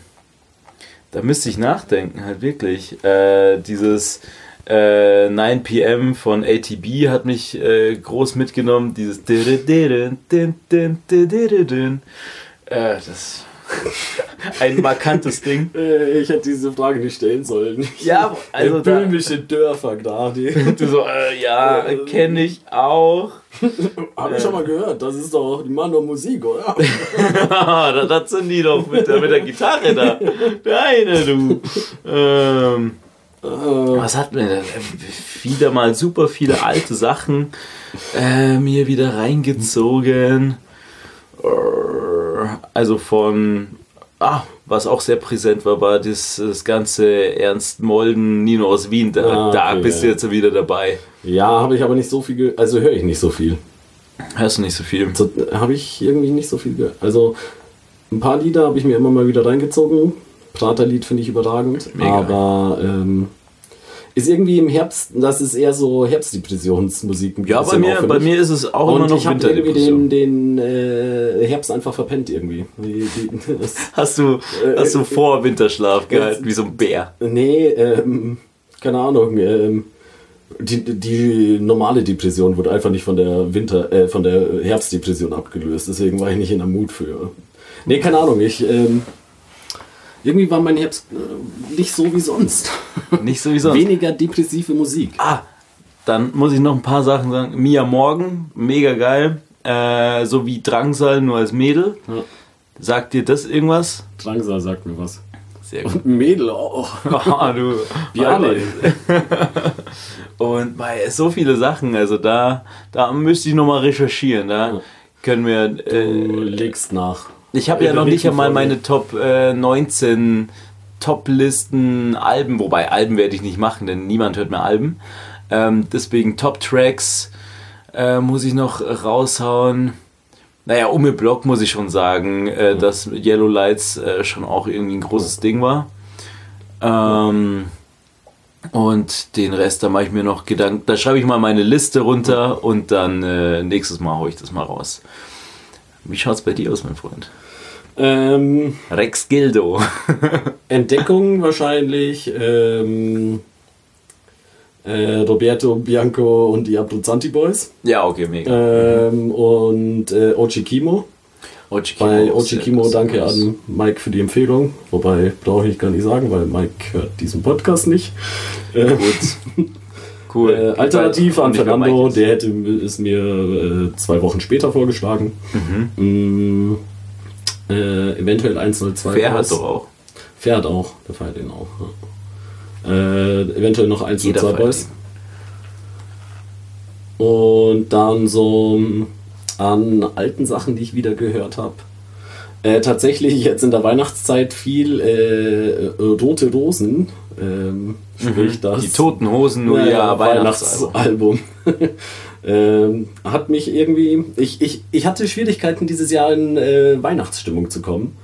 Da müsste ich nachdenken, halt wirklich. Äh, dieses äh, 9 PM von ATB hat mich äh, groß mitgenommen. Dieses. Äh, das. [laughs] Ein markantes Ding. Äh, ich hätte diese Frage nicht stellen sollen. [laughs] Ja, also [laughs] böhmische Dörfer gerade. du so, äh, ja, kenne ich auch. Habe ich schon mal gehört. Das ist doch die Mann und Musik, oder? da, das sind die doch mit der, mit der Gitarre da. Deine, du. Ähm, was hat mir denn? Wieder mal super viele alte Sachen äh, mir wieder reingezogen. Äh, Also von Ah, was auch sehr präsent war, war das, das ganze Ernst Molden, Nino aus Wien. Da, Ah, da okay, bist du jetzt wieder dabei. Ja, habe ich aber nicht so viel, also höre ich nicht so viel. Hörst du nicht so viel? So, habe ich irgendwie nicht so viel gehört. Also ein paar Lieder habe ich mir immer mal wieder reingezogen. Praterlied finde ich überragend. Mega. Aber ähm, ist irgendwie im Herbst, das ist eher so Herbstdepressionsmusik. Ja, bei mir, bei mir ist es auch immer Und noch ich habe irgendwie den, den äh, Herbst einfach verpennt irgendwie. Die, die, [laughs] Hast du, hast du vor Winterschlaf gehalten, wie so ein Bär? nee, ähm, keine Ahnung. Ähm, die, die normale Depression wurde einfach nicht von der Winter, äh, von der Herbstdepression abgelöst. Deswegen war ich nicht in der Mut für. Nee, keine Ahnung. Ich ähm, irgendwie war mein Herbst äh, nicht so wie sonst. [laughs] Nicht so wie sonst. Weniger depressive Musik. Ah, dann muss ich noch ein paar Sachen sagen. Mia Morgan, mega geil. Äh, so wie Drangsal, nur als Mädel. Ja. Sagt dir das irgendwas? Drangsal sagt mir was. Sehr gut. Und Mädel auch. [laughs] Ah, du. Bjarne. [laughs] Und bei so viele Sachen, also da, da müsste ich nochmal recherchieren. Da können wir. Du Äh, legst nach. Ich habe ja in noch nicht einmal meine Top äh, 19 Top-Listen Alben, wobei Alben werde ich nicht machen, denn niemand hört mehr Alben. Ähm, deswegen Top-Tracks äh, muss ich noch raushauen. Naja, um den Block muss ich schon sagen, äh, dass Yellow Lights äh, schon auch irgendwie ein großes Ding war. Ähm, und den Rest, da mache ich mir noch Gedanken. Da schreibe ich mal meine Liste runter und dann äh, nächstes Mal haue ich das mal raus. Wie schaut's bei dir aus, mein Freund? Ähm, Rex Gildo. [laughs] Entdeckung wahrscheinlich. Ähm, äh, Roberto Bianco und die Abruzzanti Boys. ja, okay, mega. Ähm, und äh, Ochi Kimo. Ochikimo Bei ist Ochi sehr Kimo groß. danke an Mike für die Empfehlung. Wobei brauche ich gar nicht sagen, weil Mike hört diesen Podcast nicht. Äh, Gut. [laughs] Cool. Äh, alternativ an Fernando, der hätte es mir äh, zwei Wochen später vorgeschlagen. Mm, äh, eventuell 102 Fair hat doch auch. Fair hat auch, der feiert ihn auch. Ja. Äh, eventuell noch 102 Jeder feiert Boys. Und dann so mm, an alten Sachen, die ich wieder gehört habe. Äh, tatsächlich jetzt in der Weihnachtszeit viel äh, rote Rosen. Ähm, sprich das. Mhm. Die Toten Hosen, nur Ja, ja, ja, Weihnachtsalbum. Weihnachtsalbum. [laughs] ähm, hat mich irgendwie. Ich, ich, ich hatte Schwierigkeiten, dieses Jahr in äh, Weihnachtsstimmung zu kommen.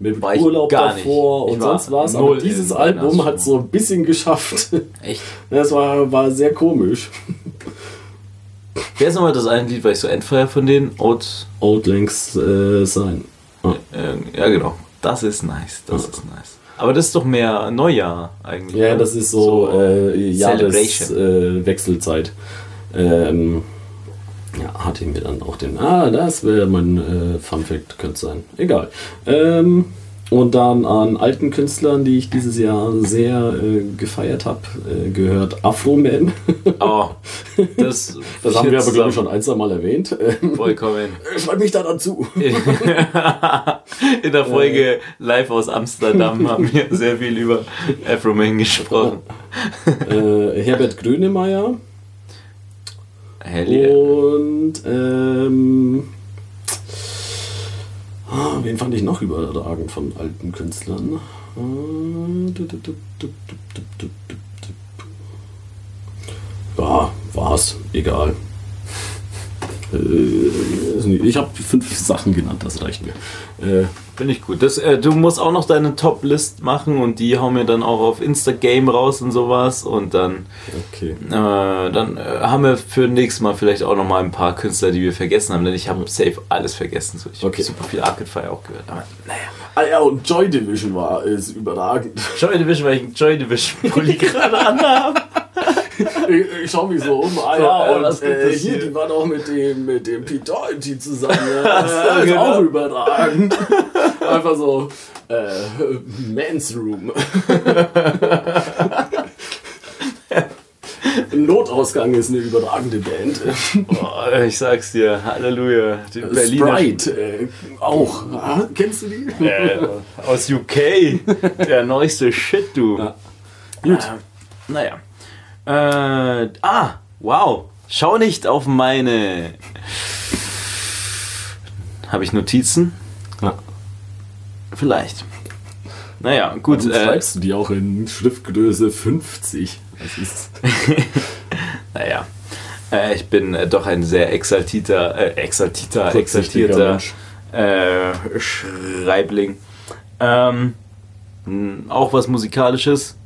Mit War Urlaub davor und sonst was. Aber dieses Album hat so ein bisschen geschafft. [laughs] Echt? Das war, war sehr komisch. Wer ist nochmal das eine Lied, weil ich so entfeier von denen? Old. Old Langs äh, sein. Ah. Äh, ja, genau. Das ist nice. Das ist nice. Aber das ist doch mehr Neujahr eigentlich. Ja, ne? das ist so, äh, Celebration. Jahreswechselzeit. Äh, Wechselzeit. ähm, ja, hatte ich mir dann auch den. Ah, das wäre mein äh, Fun Fact, könnte sein. Egal. Ähm, und dann an alten Künstlern, die ich dieses Jahr sehr äh, gefeiert habe, äh, gehört Afro-Man. Oh, [laughs] das, Das haben wir aber, glaube ich, schon ein, zwei Mal erwähnt. Ähm, vollkommen. [laughs] Schreib mich da dazu. In der Folge live aus Amsterdam haben wir sehr viel über Afroman gesprochen. äh, Herbert Grönemeyer. Hell yeah. Und ähm, Ah, wen fand ich noch überragend von alten Künstlern? Ja, war's. Egal. Äh, ich habe fünf Sachen genannt, das reicht mir. Äh, Finde ich gut. Das, äh, du musst auch noch deine Top-List machen und die hauen wir dann auch auf Instagame raus und sowas. Und dann, okay. äh, dann äh, haben wir für nächstes Mal vielleicht auch noch mal ein paar Künstler, die wir vergessen haben. Denn ich habe safe alles vergessen. So, ich habe Okay. super viel Arcade Fire auch gehört. Aber naja. Ah ja, und Joy Division war ist überragend. Joy Division, weil ich einen Joy Division Pulli [laughs] gerade anhabe. Ich, ich schau mich so um. Ah, ja, was und, gibt äh, hier, hier? die war doch mit dem, mit dem Pete Doherty zusammen. Ja. [laughs] So, das ist genau. auch überragend. Einfach so, äh, Men's Room. [laughs] Notausgang ist eine überragende Band. Boah, ich sag's dir, Halleluja. Die Berliner Sprite äh, auch. Ah, kennst du die? äh, aus UK. Der neueste Shit, du. Ja. Gut. Äh, naja. Äh, ah, wow. Schau nicht auf meine. Habe ich Notizen? Ja. Vielleicht. Naja, gut. Warum Äh, schreibst du die auch in Schriftgröße 50? Das ist [laughs] naja. Äh, ich bin äh, doch ein sehr exaltierter, äh, exaltierter, exaltierter äh, Schreibling. Ähm, auch was Musikalisches.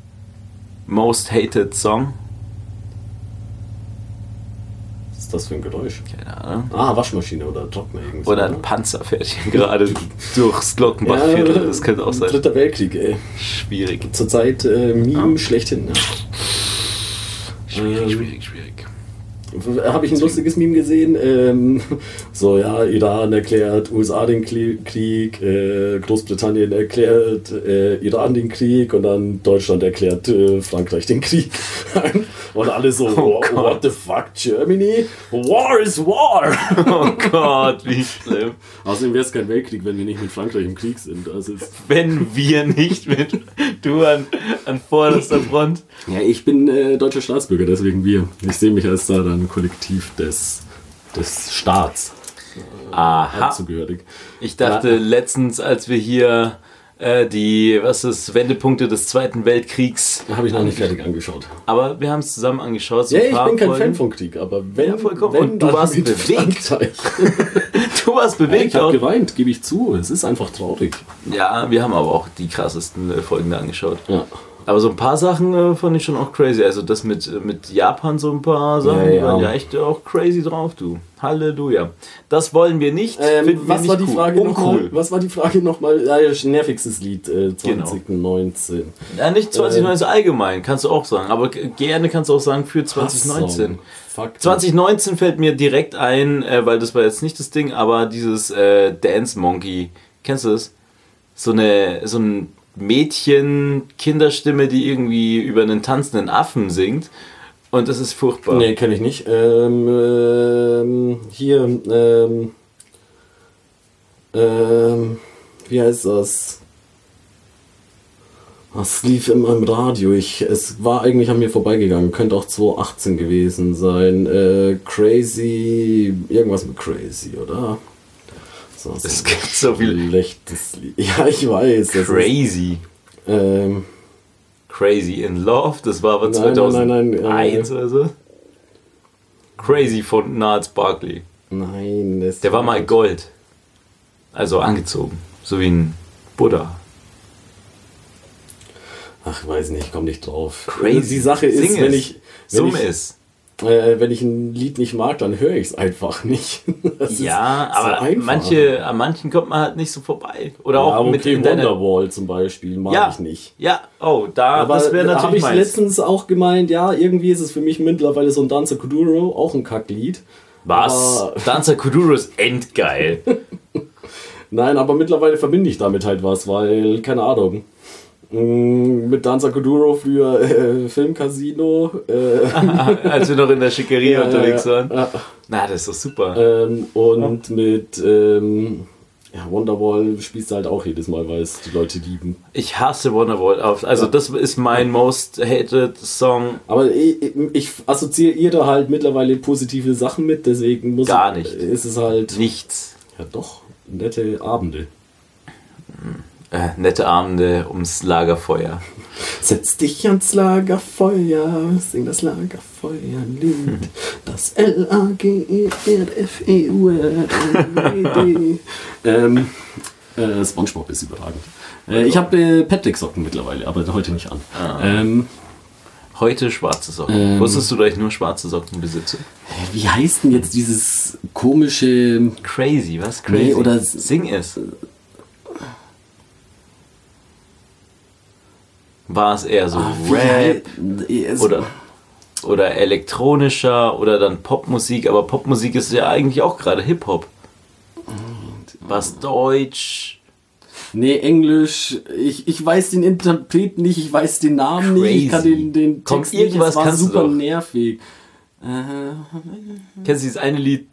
Most Hated Song. Was ist das für ein Geräusch? Keine Ahnung. Ah, Waschmaschine oder Trockner irgendwie. Oder ein Panzer fährt hier gerade durchs Glockenbachviertel. Das könnte auch sein. Dritter Weltkrieg, ey. Schwierig. Zurzeit äh, Meme schlechthin. Ne? Schwierig, schwierig, schwierig. Habe ich ein lustiges Meme gesehen. Ähm, [laughs] so, ja, Iran erklärt USA den Krieg, äh, Großbritannien erklärt äh, Iran den Krieg und dann Deutschland erklärt äh, Frankreich den Krieg. [laughs] und alle so, Oh "Wha- what the fuck, Germany? War is war! [laughs] Oh Gott, wie schlimm. Außerdem wäre es kein Weltkrieg, wenn wir nicht mit Frankreich im Krieg sind. Ist Wenn wir nicht mit du an, an vorderster Front. ja, ich bin äh, deutscher Staatsbürger, deswegen wir. Ich sehe mich als da dann Kollektiv des, des Staats Aha. zugehörig. Ich dachte letztens, als wir hier äh, die, was ist, Wendepunkte des Zweiten Weltkriegs, Habe ich noch nicht fertig angeschaut. aber wir haben es zusammen angeschaut. So Ja, ich bin kein Folgen. Fan von Krieg, aber wenn, Ja, vollkommen. wenn Und du warst bewegt. [laughs] Du warst Ja, bewegt ich habe geweint, gebe ich zu. Es ist einfach traurig. Ja, wir haben aber auch die krassesten äh, Folgen da angeschaut. Ja. Aber so ein paar Sachen äh, fand ich schon auch crazy. Also das mit, äh, mit Japan, so ein paar Sachen, Ja, die ja. waren ja echt auch crazy drauf, du. Halleluja. Das wollen wir nicht. Ähm, wir was, nicht war die cool. Frage nochmal? was war die Frage nochmal? Ja, nervigstes Lied äh, Genau. 2019. Ja, nicht 2019 allgemein, kannst du auch sagen. Aber gerne kannst du auch sagen für 2019. Hasssong. Fuck. 2019 fällt mir direkt ein, äh, weil das war jetzt nicht das Ding, aber dieses äh, Dance Monkey. Kennst du das? So eine so ein Mädchen-Kinderstimme, die irgendwie über einen tanzenden Affen singt. Und das ist furchtbar. Nee, kenne ich nicht. Ähm, ähm, hier, ähm, ähm, wie heißt das? Das lief immer im Radio. Ich, es war eigentlich an mir vorbeigegangen. Könnte auch 2018 gewesen sein. Äh, crazy, irgendwas mit Crazy, oder? So, so Es gibt so viel schlechtes Lied. Ja, ich weiß. Crazy. Ist, ähm, Crazy in Love, das war aber Nein, nein, 2001 nein, nein, äh, oder so. Crazy von Niles Barkley. nein, das Der war mal Gold. Also angezogen. So wie ein Buddha. Ach, weiß nicht, ich komme nicht drauf. Crazy. Die Sache ist, Sing wenn ich, wenn Summ ich, es. Äh, wenn ich ein Lied nicht mag, dann höre ich es einfach nicht. [laughs] Das Ja, so aber einfach. manche, an manchen kommt man halt nicht so vorbei. Oder ja, auch okay, mit deiner. Wonderwall zum Beispiel mag Ja, ich nicht. ja, oh, da, Aber das wäre da habe natürlich ich meins. letztens auch gemeint, ja, irgendwie ist es für mich mittlerweile so ein Danza Kuduro, auch ein Kacklied. Was? Aber- Danza Kuduro ist endgeil. [laughs] Nein, aber mittlerweile verbinde ich damit halt was, weil, keine Ahnung. Mh, Mit Danza Kuduro früher äh, Filmcasino. Äh, [laughs] Als wir noch in der Schickeria unterwegs ja, waren. ja. Na, das ist doch super. Ähm, und mit ähm, ja, Wonderwall spielst du halt auch jedes Mal, weil es die Leute lieben. Ich hasse Wonderwall. Auf, also das ist mein most hated Song. Aber ich, ich assoziiere halt mittlerweile positive Sachen mit, deswegen muss Gar ich, nicht. ist es halt Nichts. ja doch nette Abende. Äh, nette Abende ums Lagerfeuer. Setz dich ans Lagerfeuer, sing das Lagerfeuerlied. [laughs] Das L-A-G-E-R-F-E-U-R-D. ähm, äh, Spongebob ist überragend. Äh, ich habe äh, Patrick-Socken mittlerweile, aber heute nicht an. Ähm, Heute schwarze Socken. Ähm. Wusstest du, dass ich nur schwarze Socken besitze? wie heißt denn jetzt dieses komische Crazy, was? Crazy. Nee, oder- Sing es. War es eher so Ach, Rap halt, oder, oder elektronischer oder dann Popmusik? Aber Popmusik ist ja eigentlich auch gerade Hip-Hop. Was Deutsch? Nee, Englisch. Ich, ich weiß den Interpreten nicht, ich weiß den Namen Crazy. nicht, ich kann den, den Text Komm, nicht. Es war super nervig. Kennst du dieses eine Lied?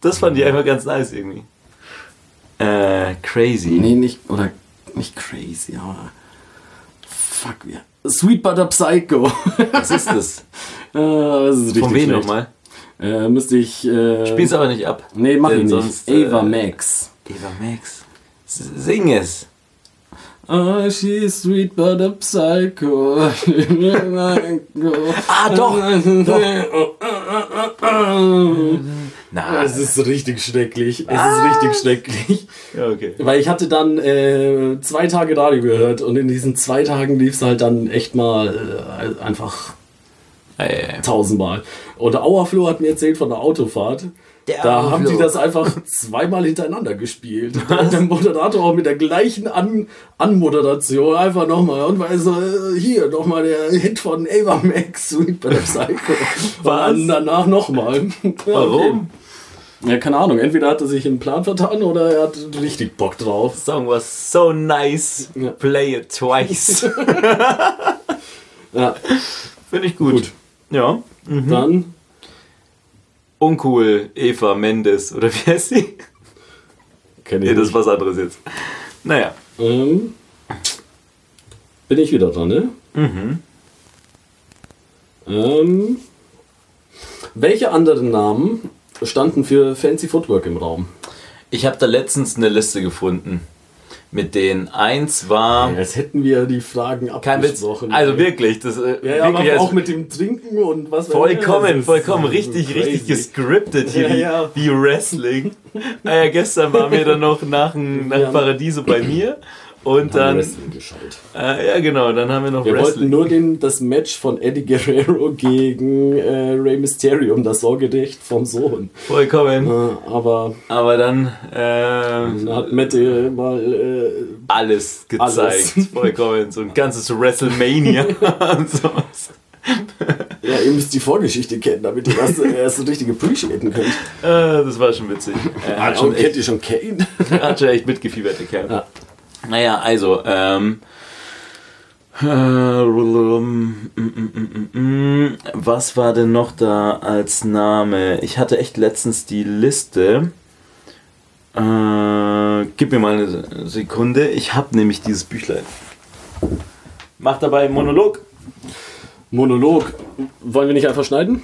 Das fand ich einfach ganz nice irgendwie. Äh, crazy. nee, nicht, oder nicht crazy, aber fuck, ja. Sweet Butter Psycho. [laughs] Was ist das? Äh, das ist richtig Von wem nochmal? Äh, müsste ich. Äh, Spiel's aber nicht ab. Nee, mach ich nicht. sonst, äh, Ava Max. Eva Max. Sing es. Ah, she's sweet but a psycho. [laughs] Ah, doch. [laughs] Na, Es ist richtig schrecklich. Es ist richtig schrecklich. ja, okay. Weil ich hatte dann äh, zwei Tage Radio gehört und in diesen zwei Tagen lief es halt dann echt mal äh, einfach Ey, tausendmal. Und der Auerfloh hat mir erzählt von der Autofahrt. Der da haben die das einfach zweimal hintereinander gespielt. [laughs] Und der Moderator auch mit der gleichen An Anmoderation einfach nochmal. Und weil so, äh, hier nochmal der Hit von Ava Max, Sweet But Psycho. Was? Und dann danach nochmal. Warum? Ja, keine Ahnung. Entweder hat er sich im Plan vertan oder er hat richtig Bock drauf. Song was so nice. Ja. Play it twice. [laughs] Ja, Finde ich gut. Gut. Ja. dann Uncool, Eva Mendes. Oder wie heißt sie? kenne ich Nee, das ist was anderes jetzt. Naja. Ähm, bin ich wieder dran, ne? Mhm. Ähm, welche anderen Namen standen für Fancy Footwork im Raum? Ich habe da letztens eine Liste gefunden. Mit denen eins war. Jetzt hätten wir die Fragen abgesprochen. Also wirklich, das äh, Ja, ja, wirklich aber als- auch mit dem Trinken und was Vollkommen, Ja, vollkommen richtig, crazy. richtig gescriptet hier, Ja, wie, ja. wie Wrestling. Ah ja, gestern waren wir dann noch nach, [laughs] nach Ja. Paradiso bei mir und dann, Wrestling geschaut. äh, ja genau, dann haben wir noch Wir wollten Wrestling. nur den, das Match von Eddie Guerrero gegen äh, Rey Mysterio, das Sorgerecht vom Sohn. Vollkommen. Äh, aber Aber dann ähm, da hat Mette mal äh, alles gezeigt. Alles. [laughs] Vollkommen. So ein ganzes WrestleMania [laughs] und sowas. Ja, ihr müsst die Vorgeschichte kennen, damit ihr das äh, erst so richtig appreciaten könnt. Äh, das war schon witzig. Er hat, schon kennt ihr schon Kane? hat schon echt mitgefiebert, der Kerl. Ja. Naja, also, ähm. Was war denn noch da als Name? Ich hatte echt letztens die Liste. Äh, gib mir mal eine Sekunde. Ich habe nämlich dieses Büchlein. Mach dabei einen Monolog. Monolog. Wollen wir nicht einfach schneiden?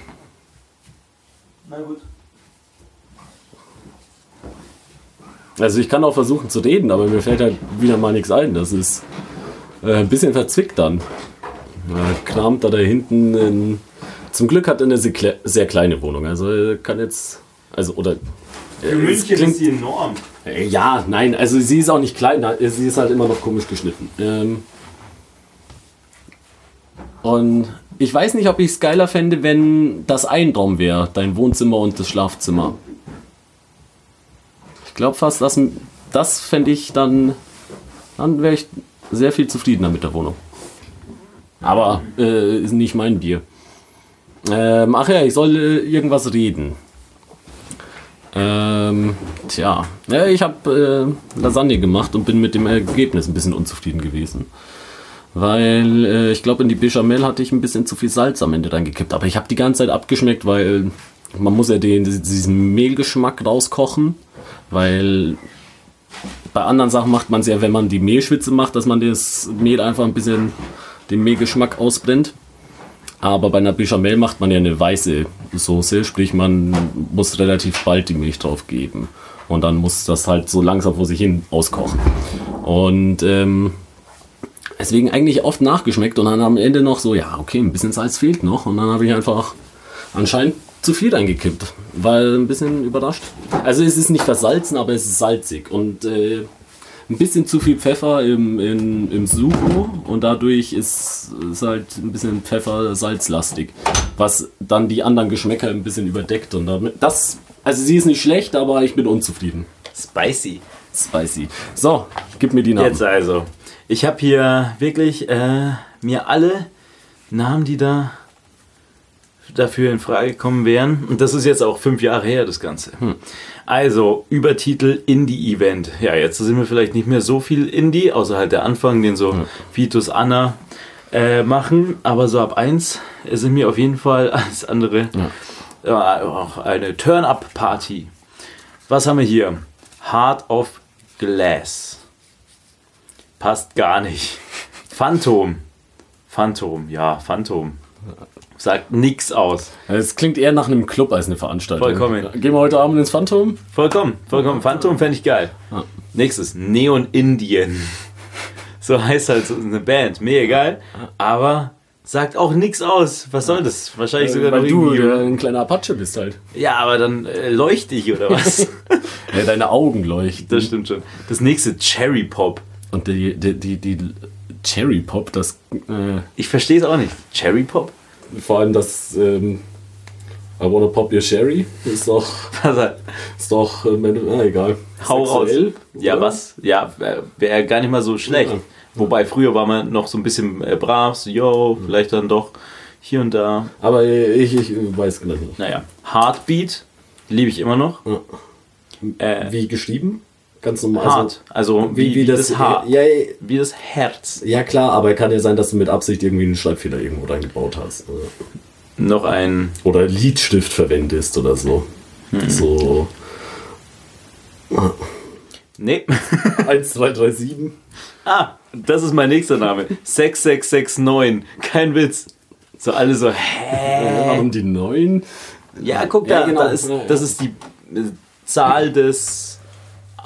Na gut. Also ich kann auch versuchen zu reden, aber mir fällt halt wieder mal nichts ein. Das ist äh, ein bisschen verzwickt dann. Äh, kramt da da hinten in, Zum Glück hat er eine sehr, kle- sehr kleine Wohnung. Also er kann jetzt. Also oder. äh, Für es München klingt- ist die enorm. Äh, Ja, nein, also sie ist auch nicht klein, äh, sie ist halt immer noch komisch geschnitten. Ähm und ich weiß nicht, ob ich es geiler fände, wenn das ein Raum wäre, dein Wohnzimmer und das Schlafzimmer. Glaube fast, das, das fände ich dann, dann wäre ich sehr viel zufriedener mit der Wohnung. Aber äh, ist nicht mein Bier. Ähm, ach ja, ich soll äh, irgendwas reden. Ähm, tja, ja, ich habe äh, Lasagne gemacht und bin mit dem Ergebnis ein bisschen unzufrieden gewesen. Weil äh, ich glaube, in die Bechamel hatte ich ein bisschen zu viel Salz am Ende reingekippt. Aber ich habe die ganze Zeit abgeschmeckt, weil man muss ja den, diesen Mehlgeschmack rauskochen. Weil bei anderen Sachen macht man es ja, wenn man die Mehlschwitze macht, dass man das Mehl einfach ein bisschen den Mehlgeschmack ausbrennt. Aber bei einer Bechamel macht man ja eine weiße Soße, sprich man muss relativ bald die Milch drauf geben. Und dann muss das halt so langsam vor sich hin auskochen. Und ähm, deswegen eigentlich oft nachgeschmeckt und dann am Ende noch so, ja, okay, ein bisschen Salz fehlt noch. Und dann habe ich einfach anscheinend zu viel reingekippt. War ein bisschen überrascht. Also es ist nicht versalzen, aber es ist salzig. Und äh, ein bisschen zu viel Pfeffer im, im, im Sugo und dadurch ist es halt ein bisschen Pfeffer-salzlastig, was dann die anderen Geschmäcker ein bisschen überdeckt und damit das, also sie ist nicht schlecht, aber ich bin unzufrieden. Spicy. Spicy. So, gib mir die Namen. Jetzt also. Ich habe hier wirklich äh, mir alle Namen, die da dafür in Frage gekommen wären. Und das ist jetzt auch fünf Jahre her, das Ganze. Also, Übertitel Indie-Event. Ja, jetzt sind wir vielleicht nicht mehr so viel Indie, außer halt der Anfang, den so Vitus Anna äh, machen. Aber so ab eins sind mir auf jeden Fall alles andere äh, auch eine Turn-Up-Party. Was haben wir hier? Heart of Glass. Passt gar nicht. Phantom. Phantom, ja, Phantom. Sagt nix aus. Es klingt eher nach einem Club als eine Veranstaltung. Vollkommen. Gehen wir heute Abend ins Phantom? Vollkommen, vollkommen. Phantom fände ich geil. Nächstes, Neon Indien. So heißt halt so eine Band. Mega geil. Aber sagt auch nix aus. Was soll das? Wahrscheinlich sogar noch Weil du äh, ein kleiner Apache bist halt. Ja, aber dann äh, leuchte ich oder was? [laughs] Ja, deine Augen leuchten. das stimmt schon. Das nächste, Cherry Pop. Und die, die, die, die Cherry Pop, das äh, Ich verstehe es auch nicht. Cherry Pop? Vor allem das ähm, I wanna pop your cherry ist doch, ist doch äh, ah, egal. Hau raus. Sexuell, Ja, oder? was? Ja, wäre gar nicht mal so schlecht. Ja. Wobei früher war man noch so ein bisschen äh, brav, so, yo, vielleicht dann doch hier und da. Aber ich, ich weiß gleich nicht. Naja, Heartbeat liebe ich immer noch. Ja. Äh, Wie geschrieben? Ganz normal. Hart, also wie, wie, das, Haar, Ja, ja, wie das Herz. ja, klar, aber kann ja sein, dass du mit Absicht irgendwie einen Schreibfehler irgendwo reingebaut hast. Noch ein, oder Lidstift verwendest oder so. Hm. So nee, 1, 2, 3, 7. ah, das ist mein nächster Name, 6669, kein Witz. So alle so, hä? Warum die 9? Ja, guck Ja, da, genau. da ist, das ist die äh, Zahl des,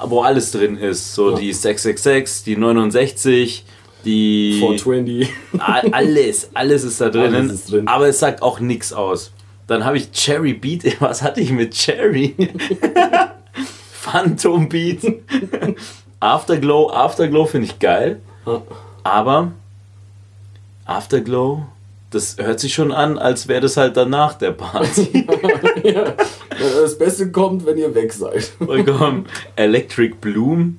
wo alles drin ist. So Ja. die 666, die 69, die 420. [laughs] A- alles, alles ist da drinnen. Alles ist drin. Aber es sagt auch nichts aus. Dann habe ich Cherry Beat. [laughs] Was hatte ich mit Cherry? [laughs] Phantom Beat. Afterglow. Afterglow finde ich geil. Aber Afterglow, das hört sich schon an, als wäre das halt danach der Party. [laughs] Das Beste kommt, wenn ihr weg seid. Vollkommen. Electric Bloom.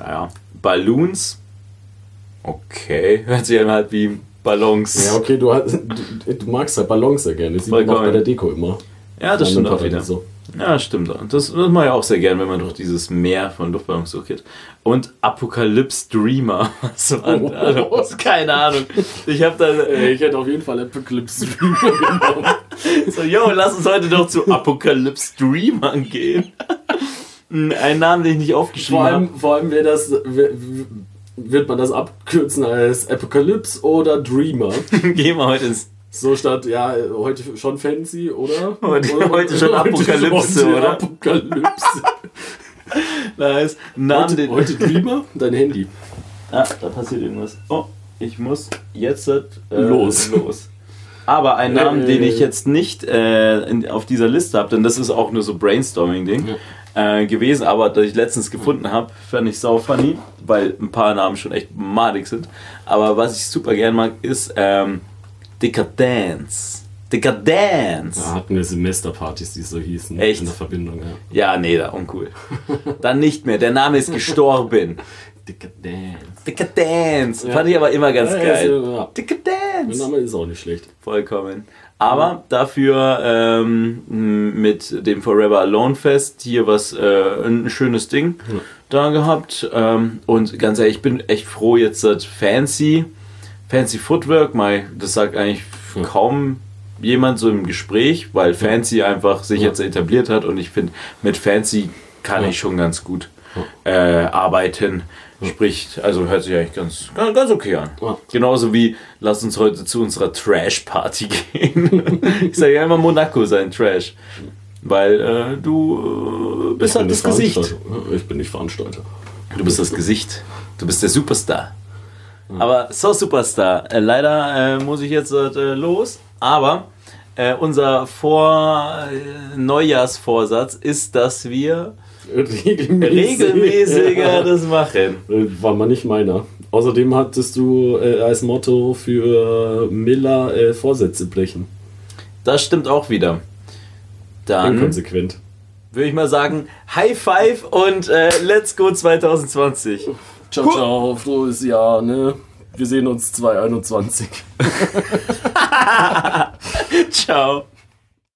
Naja. Balloons. Okay. Hört sich an halt wie Ballons. Ja, okay, du, hast, du, du magst halt Ballons sehr gerne. Das sieht man auch bei der Deko immer. Ja, das Bei stimmt auch wieder. So. Ja, stimmt. Und das, das mache ich auch sehr gern, wenn man durch dieses Meer von Luftballons durchgeht. Und Apocalypse Dreamer. [laughs] Was war das? Keine Ahnung. Ich habe da Äh, Ich hätte auf jeden Fall Apocalypse Dreamer genommen. [laughs] so, yo, lass uns heute doch zu Apocalypse Dreamer gehen. Ein Name, den ich nicht aufgeschrieben Vor habe. allem, vor allem wäre das, wär- wird man das abkürzen als Apocalypse oder Dreamer. [laughs] Gehen wir heute ins. So statt, ja, heute schon fancy, oder? Heute- oder heute schon Apokalypse, heute oder? Apokalypse. [laughs] Nice. Namen, Heute, den, heute Dreamer, dein Handy. Ah, da passiert irgendwas. Oh, ich muss jetzt äh, Los. los. Aber ein Namen, Äh. den ich jetzt nicht äh, in, auf dieser Liste habe, denn das ist auch nur so Brainstorming-Ding äh, gewesen, aber das ich letztens gefunden habe, fand ich sau funny, weil ein paar Namen schon echt madig sind. Aber was ich super gern mag, ist ähm, Decadence. Decadence! Da hatten wir Semesterpartys, die so hießen. Echt? In der Verbindung, ja. Ja, nee, da uncool. [laughs] Dann nicht mehr. Der Name ist gestorben. Decadence. Decadence. Ja. Fand ich aber immer ganz Ja, geil. ja, ja. Der Decadence. Name ist auch nicht schlecht. Vollkommen. Aber dafür ähm, mit dem Forever Alone Fest hier was äh, ein schönes Ding da gehabt. Ähm, und ganz ehrlich, ich bin echt froh jetzt dass Fancy, Fancy Footwork, mal, das sagt eigentlich Ja. kaum jemand so im Gespräch, weil Fancy einfach sich Ja. jetzt etabliert hat und ich finde, mit Fancy kann Ja. ich schon ganz gut äh, arbeiten. Sprich, also hört sich eigentlich ganz, ganz, ganz okay an. Genauso wie, lass uns heute zu unserer Trash-Party [laughs] gehen. ich sage ja immer Monaco sein Trash. Weil äh, du äh, bist Ich halt das Gesicht. Ich bin nicht Veranstalter. Du bist das Gesicht. Du bist der Superstar. Aber so Superstar. Äh, leider äh, muss ich jetzt äh, los. Aber äh, unser Vor äh, Neujahrsvorsatz ist, dass wir Regelmäßig. regelmäßiger das machen. Äh, War mal nicht meiner. Außerdem hattest du als Motto für Miller Vorsätze brechen. Das stimmt auch wieder. Dann Inkonsequent. würde ich mal sagen, High Five und Let's Go 2020. Ciao, ciao, frohes Jahr, ne? Wir sehen uns 2021. [laughs] Ciao.